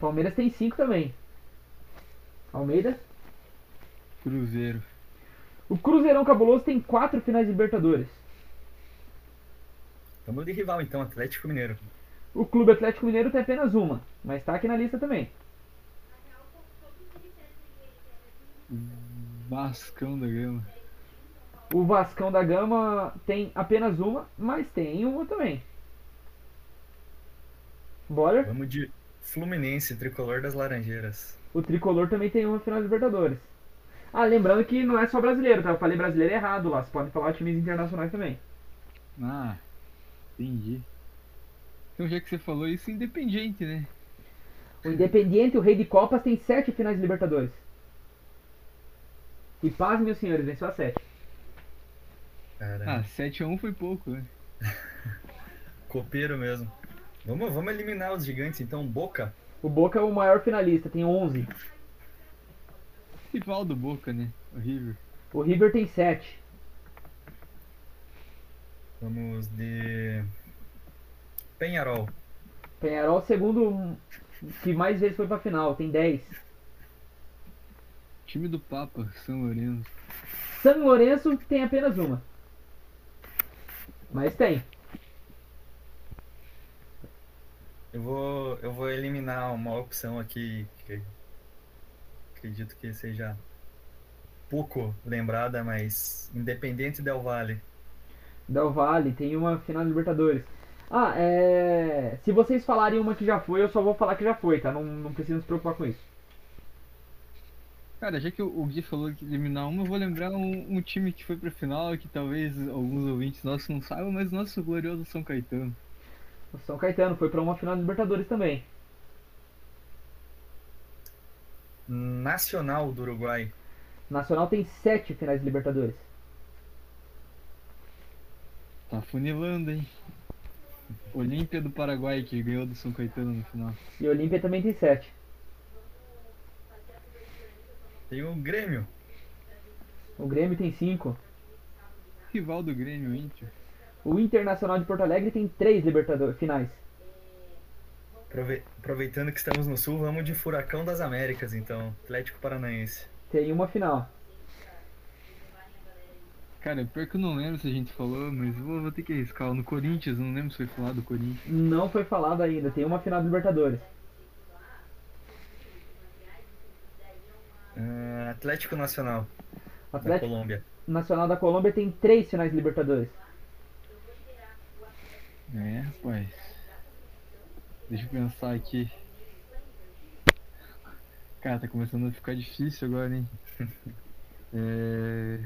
Palmeiras tem cinco também. Almeida. Cruzeiro. O Cruzeirão Cabuloso tem quatro finais de Libertadores. Vamos de rival então, Atlético Mineiro. O Clube Atlético Mineiro tem apenas uma, mas tá aqui na lista também. Vascão da Gama. O Vascão da Gama tem apenas uma, mas tem uma também. Boller. Vamos de Fluminense, tricolor das Laranjeiras. O Tricolor também tem uma final de Libertadores. Ah, lembrando que não é só brasileiro, tá? Eu falei brasileiro errado lá. Você pode falar times internacionais também. Ah, entendi. Então já que você falou isso, independente, né? O Independiente, o Rei de Copas, tem sete finais de Libertadores. E paz, meus senhores, venceu a sete. Cara, Ah, 7x1 foi pouco, né? copeiro mesmo. Vamos, vamos eliminar os gigantes então. Boca. O Boca é o maior finalista, tem 11. Rival do Boca, né? O River. O River tem sete. Vamos de Penharol. Penharol, segundo que mais vezes foi pra final, tem 10. Time do Papa, São Lourenço. São Lourenço tem apenas uma. Mas tem. Eu vou, eu vou eliminar uma opção aqui que acredito que seja pouco lembrada, mas Independente Del Valle. Del Valle tem uma final de Libertadores. Ah, é. Se vocês falarem uma que já foi, eu só vou falar que já foi, tá? Não, não precisa se preocupar com isso. Cara, já que o o Gui falou que eliminar uma, eu vou lembrar um, um time que foi pra final, que talvez alguns ouvintes nossos não saibam, mas nosso glorioso São Caetano. O São Caetano foi pra uma final de Libertadores também. Nacional do Uruguai. Nacional tem sete finais de Libertadores. Tá funilando, hein? Olímpia do Paraguai, que ganhou do São Caetano no final. E o Olímpia também tem sete. Tem o Grêmio. O Grêmio tem cinco. Rival do Grêmio, o Inter. O Internacional de Porto Alegre tem três Libertadores finais. Aprove- Aproveitando que estamos no sul, vamos de Furacão das Américas, então. Atlético Paranaense. Tem uma final. Cara, pior que eu não lembro se a gente falou, mas vou, vou ter que arriscar. No Corinthians, não lembro se foi falado do Corinthians. Não foi falado ainda. Tem uma final de Libertadores. Ah, Atlético Nacional da Atlético Colômbia. Nacional da Colômbia tem três finais de Libertadores. É, rapaz. Deixa eu pensar aqui. Cara, tá começando a ficar difícil agora, hein? É...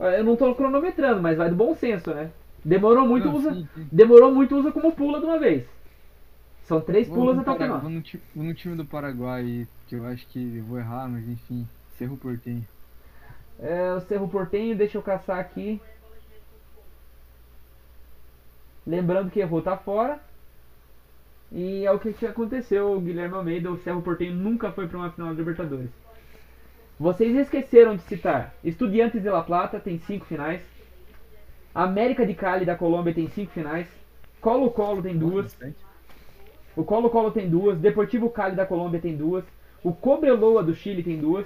Eu não tô cronometrando, mas vai do bom senso, né? Demorou muito, Não, usa. sim, sim. Demorou muito, usa como pula de uma vez. São três Vou pulas até o final. Vou no, ti- vou no time do Paraguai, que eu acho que vou errar, mas enfim. Cerro Portenho. É, o Cerro Portenho, deixa eu caçar aqui. Lembrando que errou tá fora. E é o que, aconteceu, o Guilherme Almeida, o Cerro Portenho nunca foi para uma final de Libertadores. Vocês esqueceram de citar Estudiantes de La Plata tem cinco finais. América de Cali da Colômbia tem cinco finais. Colo-Colo tem duas. O Colo-Colo tem duas, Deportivo Cali da Colômbia tem duas, o Cobreloa do Chile tem duas,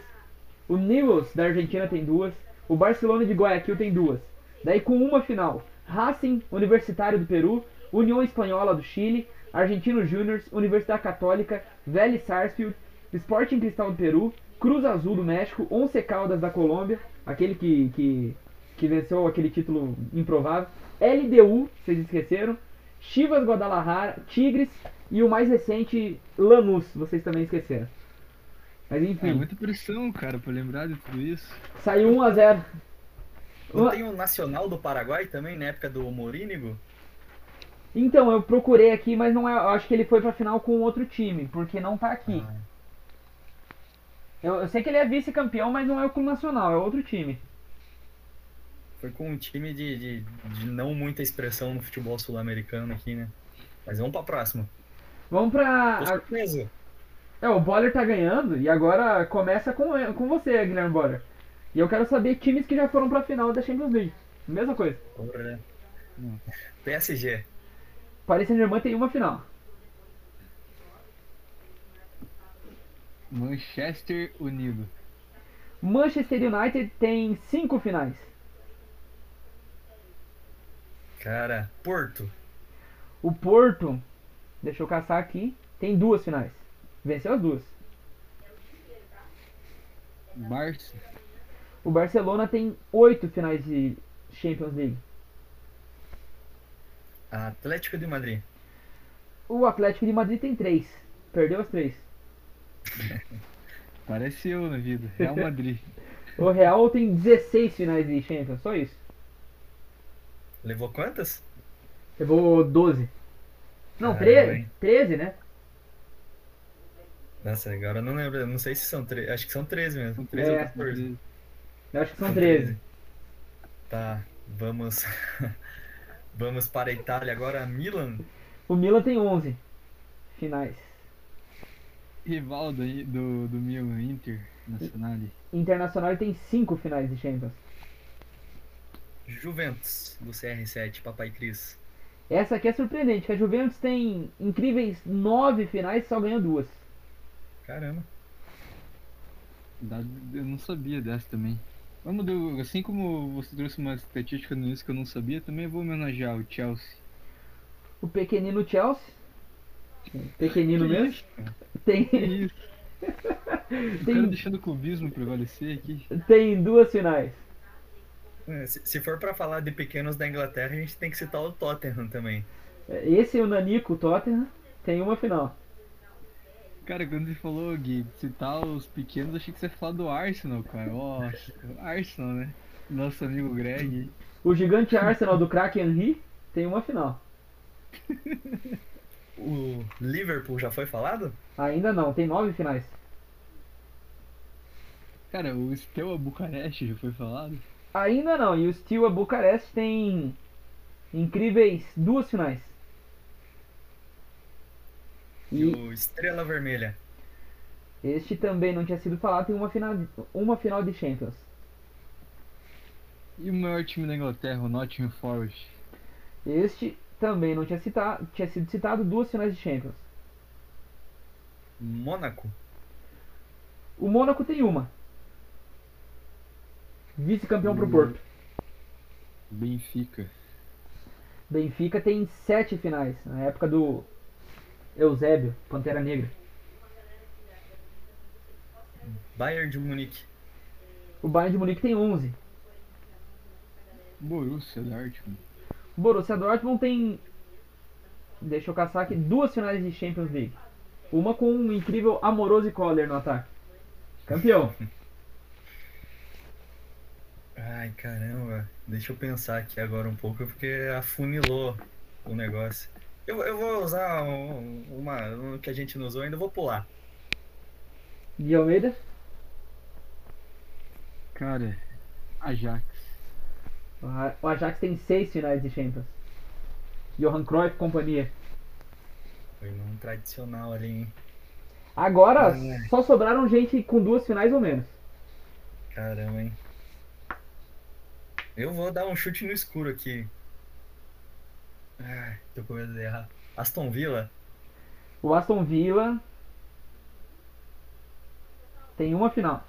o Newell's da Argentina tem duas, o Barcelona de Guayaquil tem duas. Daí com uma final, Racing Universitário do Peru, União Espanhola do Chile, Argentino Júniors, Universidade Católica, Vélez Sarsfield, Sporting Cristal do Peru, Cruz Azul do México, Once Caldas da Colômbia, aquele que, que, que venceu aquele título improvável, LDU, vocês esqueceram, Chivas Guadalajara, Tigres e o mais recente, Lanús, vocês também esqueceram. Mas É enfim, muita pressão, cara, pra lembrar de tudo isso. saiu 1x0. Não tem o Nacional do Paraguai também, na época do Morínigo? Então, eu procurei aqui, mas não é. Eu acho que ele foi pra final com outro time, porque não tá aqui. Ah, Eu, eu sei que ele é vice-campeão, mas não é o Clube Nacional, é outro time. foi com um time de, de, de não muita expressão no futebol sul-americano aqui, né? Mas vamos pra próxima. Vamos pra. Tô surpreso. É, o Boller tá ganhando e agora começa com, com você, Guilherme Boller. E eu quero saber times que já foram pra final da Champions League. Mesma coisa. PSG. Paris Saint-Germain tem uma final. Manchester Unido. Manchester United tem cinco finais. Cara, Porto. O Porto, deixa eu caçar aqui, tem duas finais. Venceu as duas. Barça. O Barcelona tem oito finais de Champions League. Atlético de Madrid. O Atlético de Madrid tem três. Perdeu as três. Parece eu na vida. Real Madrid. O Real tem 16 finais de Champions, só isso. Levou quantas? Levou 12. Não, Caramba, 13, hein? 13, né? Nossa, agora eu não lembro. eu Não sei se são 13. Acho que são 13 mesmo. 13 É. ou 14. Eu acho que são 13. Tá, vamos. vamos para a Itália agora. Milan. O Milan tem 11 finais. Rival do, do, do Milan Inter Nacional. Internacional tem 5 finais de Champions. Juventus, do CR7, Papai Cris. Essa aqui é surpreendente, que a Juventus tem incríveis nove finais e só ganhou duas. Caramba. Eu não sabia dessa também. Vamos do, assim como você trouxe uma estatística no início que eu não sabia, também vou homenagear o Chelsea. O pequenino Chelsea, pequenino Que mesmo, isso? Que tem, isso? Tem- deixando o clubismo prevalecer aqui. tem duas finais. É, Se, se for pra falar de pequenos da Inglaterra, a gente tem que citar o Tottenham também. Esse é o Nanico, o Tottenham, tem uma final. Cara, quando você falou, Gui, citar os pequenos, achei que você ia falar do Arsenal, cara. Nossa, Arsenal, né? Nosso amigo Greg. O gigante Arsenal do craque Henry tem uma final. O Liverpool já foi falado? Ainda não, tem nove finais. Cara, o Steaua Bucareste já foi falado? Ainda não, e o Steaua Bucareste tem incríveis duas finais. E E o Estrela Vermelha? este também não tinha sido falado, tem uma final, uma final de Champions. E o maior time da Inglaterra, o Nottingham Forest? Este também não tinha, citado, tinha sido citado duas finais de Champions. Mônaco? O Mônaco tem uma. Vice-campeão pro. Porto. Benfica. Benfica tem sete finais, na época do Eusébio, Pantera Negra. Bayern de Munique? O Bayern de Munique tem 11. Borussia Dortmund. Borussia Dortmund tem, deixa eu caçar aqui, duas finais de Champions League. Uma com um incrível Amoroso e Coller no ataque. Campeão. Ai, caramba. Deixa eu pensar aqui agora um pouco, porque afunilou o negócio. Eu, eu vou usar um- uma um que a gente não usou ainda, vou pular. Gui Almeida. Cara, Ajax. O Ajax tem seis finais de Champions. Johan Cruyff e companhia. Foi num tradicional ali, hein? Agora É. só sobraram gente com duas finais ou menos. Caramba, hein? Eu vou dar um chute no escuro aqui. Ai, tô com medo de errar. Aston Villa? O Aston Villa tem uma final.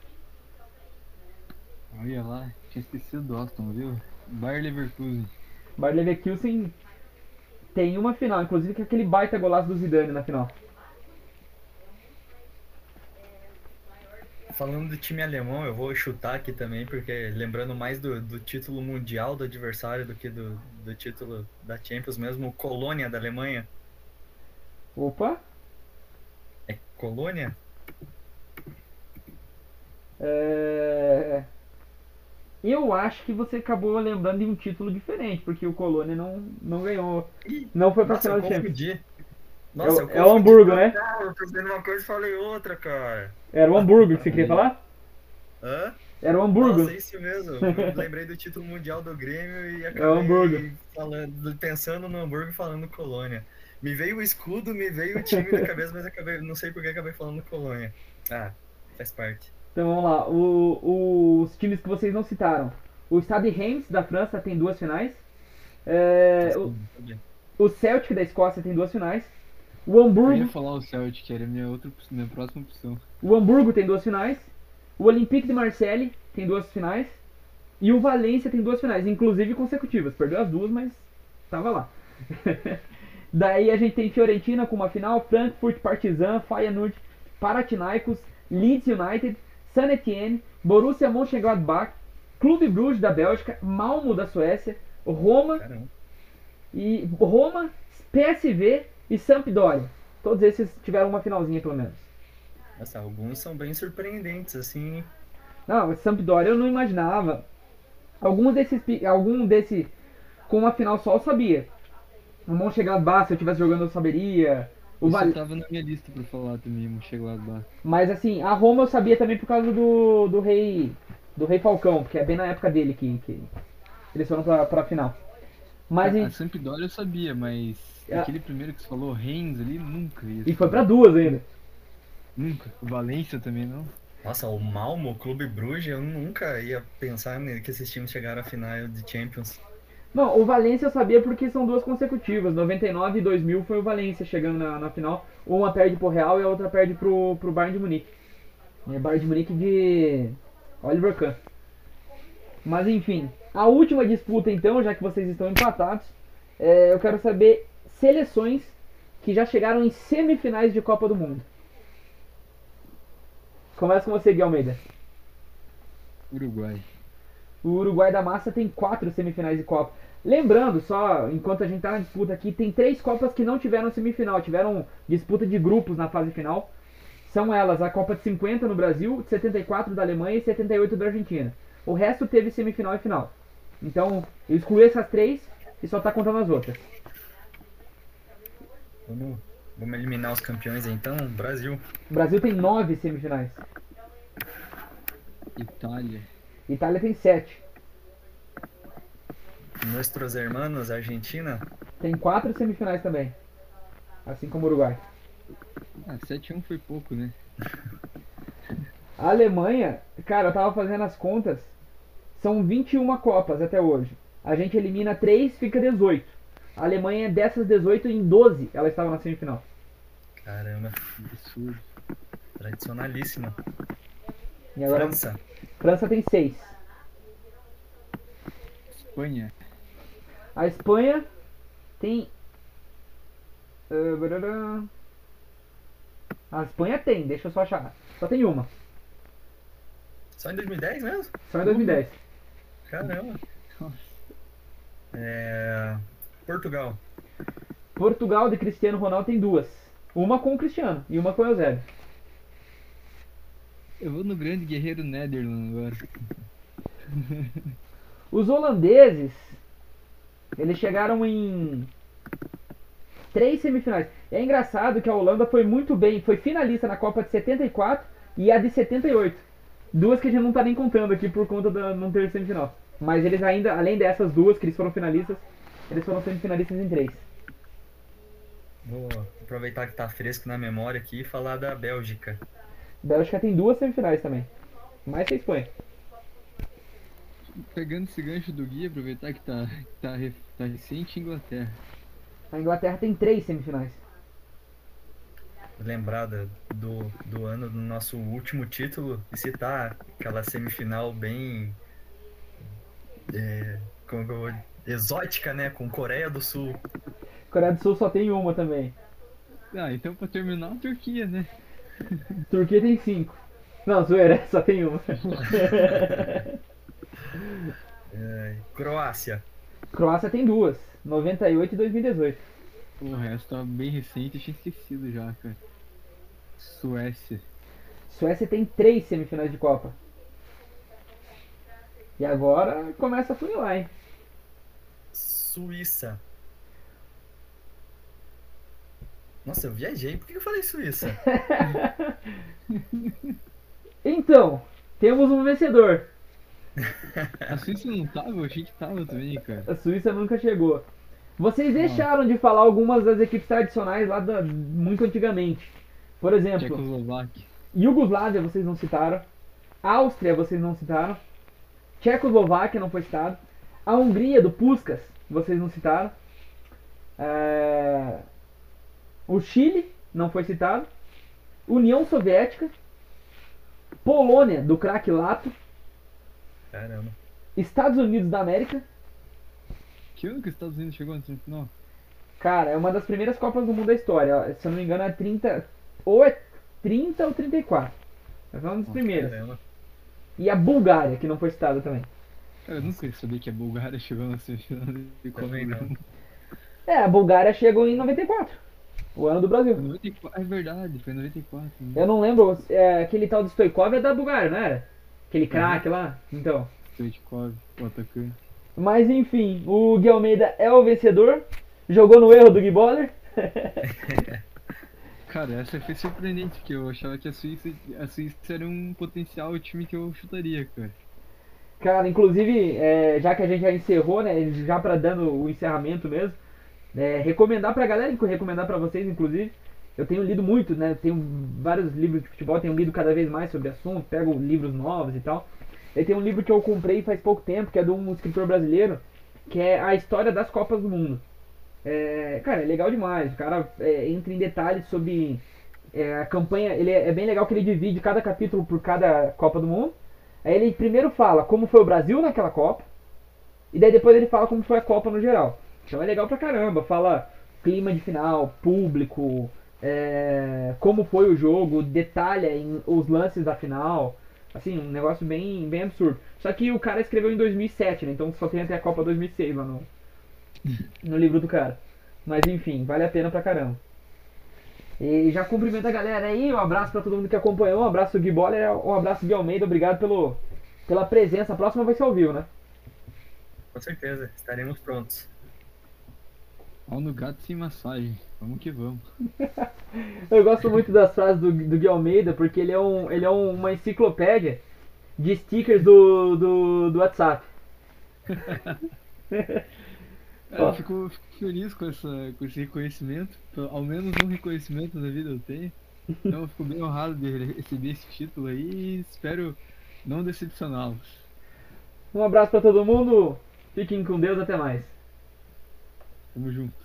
Olha lá, tinha esquecido do Aston, viu? Bayer Leverkusen. Bayer Leverkusen tem uma final, inclusive com aquele baita golaço do Zidane na final. Falando do time alemão, eu vou chutar aqui também, porque lembrando mais do, do título mundial do adversário do que do, do título da Champions mesmo, Colônia da Alemanha. Opa! É Colônia? É... Eu acho que você acabou lembrando de um título diferente, porque o Colônia não, não ganhou. Não foi pra Nossa, final eu de Champions. É o- eu é o. Hamburgo, né? Cara, eu tô dizendo uma coisa e falei outra, cara. Era o Hamburgo que você queria falar? Hã? Era o Hamburgo. Nossa, isso mesmo. Eu lembrei do título mundial do Grêmio e acabei Hamburgo. falando, pensando no Hamburgo e falando Colônia. Me veio o escudo, me veio o time na cabeça, mas acabei, não sei por que acabei falando Colônia. Ah, faz parte. Então vamos lá. O- os times que vocês não citaram. O Stade Reims da França tem duas finais. É, o, o Celtic da Escócia tem duas finais. O Eu ia Hamburgo, falar o Celtic, era minha, outra, minha próxima opção. o Hamburgo tem duas finais. O Olympique de Marseille tem duas finais. E o Valência tem duas finais, inclusive consecutivas. Perdeu as duas, mas tava lá. Daí a gente tem Fiorentina com uma final, Frankfurt, Partizan, Feyenoord, Panathinaikos, Leeds United, San Etienne, Borussia Mönchengladbach, Clube Bruges da Bélgica, Malmo da Suécia, Roma Caramba. e Roma, PSV e Sampdoria. Todos esses tiveram uma finalzinha pelo menos. Nossa, alguns são bem surpreendentes, assim. Não, Sampdoria eu não imaginava. Alguns desses, algum desse com uma final só eu sabia. O Mönchengladbach, se eu estivesse jogando eu saberia. O Isso Val... tava na minha lista pra falar também, Mönchengladbach. Mas assim, a Roma eu sabia também por causa do, do rei do rei Falcão, que é bem na época dele que, que eles foram pra, pra final. Mas a, em- a Sampdoria eu sabia, mas É. aquele primeiro que você falou, Reims ali, nunca ia. e foi pra duas ainda. Nunca. O Valência também não. Nossa, o Malmo, o Clube Bruges, eu nunca ia pensar que esses times chegaram à final de Champions. Não, o Valência eu sabia porque são duas consecutivas. 99 e 2000 foi o Valência chegando na, na final. Uma perde pro Real e a outra perde pro, pro Bayern de Munique. É Bayern de Munique de Oliver Kahn. Mas enfim, a última disputa então, já que vocês estão empatados, é, eu quero saber seleções que já chegaram em semifinais de Copa do Mundo. Começa com você, Gui Almeida. Uruguai. O Uruguai da Massa tem quatro semifinais de Copa. Lembrando, só enquanto a gente tá na disputa aqui, tem três Copas que não tiveram semifinal, tiveram disputa de grupos na fase final. São elas a Copa de 50 no Brasil, de 74 da Alemanha e 78 da Argentina. O resto teve semifinal e final. Então, eu excluí essas três e só tá contando as outras. Vamos, vamos eliminar os campeões então. Brasil. O Brasil tem nove semifinais. Itália. Itália tem sete. Nossos hermanos, Argentina. Tem quatro semifinais também. Assim como o Uruguai. Ah, 7 1 foi pouco, né? A Alemanha, cara, eu tava fazendo as contas. São 21 Copas até hoje. A gente elimina 3, fica 18. A Alemanha, dessas 18, em 12 ela estava na semifinal. Caramba, Absurdo. tradicionalíssima. E agora França. França tem 6. Espanha. A Espanha tem. ah. A Espanha tem, deixa eu só achar. Só tem uma. Só em 2010 mesmo? Só em 2010. Caramba. É... Portugal. Portugal de Cristiano Ronaldo tem duas. Uma com o Cristiano e uma com o Eusébio. Eu vou no grande guerreiro Netherland agora. Os holandeses, eles chegaram em três semifinais. É engraçado que a Holanda foi muito bem, foi finalista na Copa de 74 e a de 78. Duas que a gente não tá nem contando aqui por conta da não ter semifinal. Mas eles ainda, além dessas duas que eles foram finalistas, eles foram semifinalistas em três. Vou aproveitar que tá fresco na memória aqui e falar da Bélgica. Bélgica tem duas semifinais também. Mais que a Espanha. Pegando esse gancho do Gui, aproveitar que tá, tá, tá recente Inglaterra. A Inglaterra tem três semifinais. Lembrada do, do ano do nosso último título e citar aquela semifinal bem. É, como que eu vou. Exótica, né? Com Coreia do Sul. Coreia do Sul só tem uma também. Ah, então pra terminar a Turquia, né? Turquia tem cinco. Não, zoeira, só tem uma. É, Croácia. Croácia tem duas. 98 e 2018. O resto tá bem recente, eu tinha esquecido já, cara. Suécia. Suécia tem três semifinais de Copa. E agora começa a funilar, hein? Suíça. Nossa, eu viajei. Por que eu falei Suíça? Então, temos um vencedor. A Suíça não tava? Eu achei que tava também, cara. A Suíça nunca chegou. Vocês deixaram de falar algumas das equipes tradicionais lá da, muito antigamente. Por exemplo, Tchecoslováquia. Iugoslávia vocês não citaram. Áustria vocês não citaram. Tchecoslováquia não foi citado. A Hungria do Puskas vocês não citaram. É, O Chile não foi citado. União Soviética. Polônia do craque Lato. Caramba. Estados Unidos da América. Que ano que os Estados Unidos chegou no semifinal? Cara, é uma das primeiras Copas do Mundo da história. Se eu não me engano é 30. Ou é 30 ou 34. Mas é uma das primeiras. Caramba. E a Bulgária, que não foi citada também. Cara, eu nunca sabia que a Bulgária chegou na semifinal de Copa Também do não. Mundo. É, a Bulgária chegou em 94. O ano do Brasil. 94, é verdade, foi 94. Né? Eu não lembro, é, aquele tal de Stoikov é da Bulgária, não era? Aquele craque lá? Então. Stoichkov, o atacante. Mas enfim, o Gui Almeida é o vencedor. Jogou no erro do Gui Boller. Cara, essa foi surpreendente, porque eu achava que a Suíça, a Suíça era um potencial time que eu chutaria, cara. Cara, inclusive, é, já que a gente já encerrou, né? Já pra dando o encerramento mesmo, é, recomendar pra galera, recomendar pra vocês, inclusive. Eu tenho lido muito, né? Tenho vários livros de futebol, tenho lido cada vez mais sobre assunto, pego livros novos e tal. E tem um livro que eu comprei faz pouco tempo, que é de um escritor brasileiro, que é a história das Copas do Mundo. É, cara, é legal demais. O cara é, entra em detalhes sobre é, a campanha. Ele é, é bem legal que ele divide cada capítulo por cada Copa do Mundo. Aí ele primeiro fala como foi o Brasil naquela Copa. E daí depois ele fala como foi a Copa no geral. Então é legal pra caramba. Fala clima de final, público, é, como foi o jogo, detalha em, os lances da final. Assim, um negócio bem, bem absurdo. Só que o cara escreveu em 2007, né? Então só tem até a Copa 2006 lá no, no livro do cara. Mas enfim, vale a pena pra caramba. E já cumprimento a galera aí, um abraço pra todo mundo que acompanhou, um abraço Gui Boller, um abraço Gui Almeida, obrigado pelo, pela presença. A próxima vai ser ao vivo, né? Com certeza, estaremos prontos. Pau no gato sem massagem. Vamos que vamos. Eu gosto muito das frases do, do Gui Almeida, porque ele é, um, ele é um- uma enciclopédia de stickers do, do, do WhatsApp. É, Ó. eu fico, fico feliz com, essa, com esse reconhecimento. Ao menos um reconhecimento na vida eu tenho. Então eu fico bem honrado de receber esse título aí e espero não decepcioná-los. Um abraço pra todo mundo, fiquem com Deus, até mais. Tamo junto.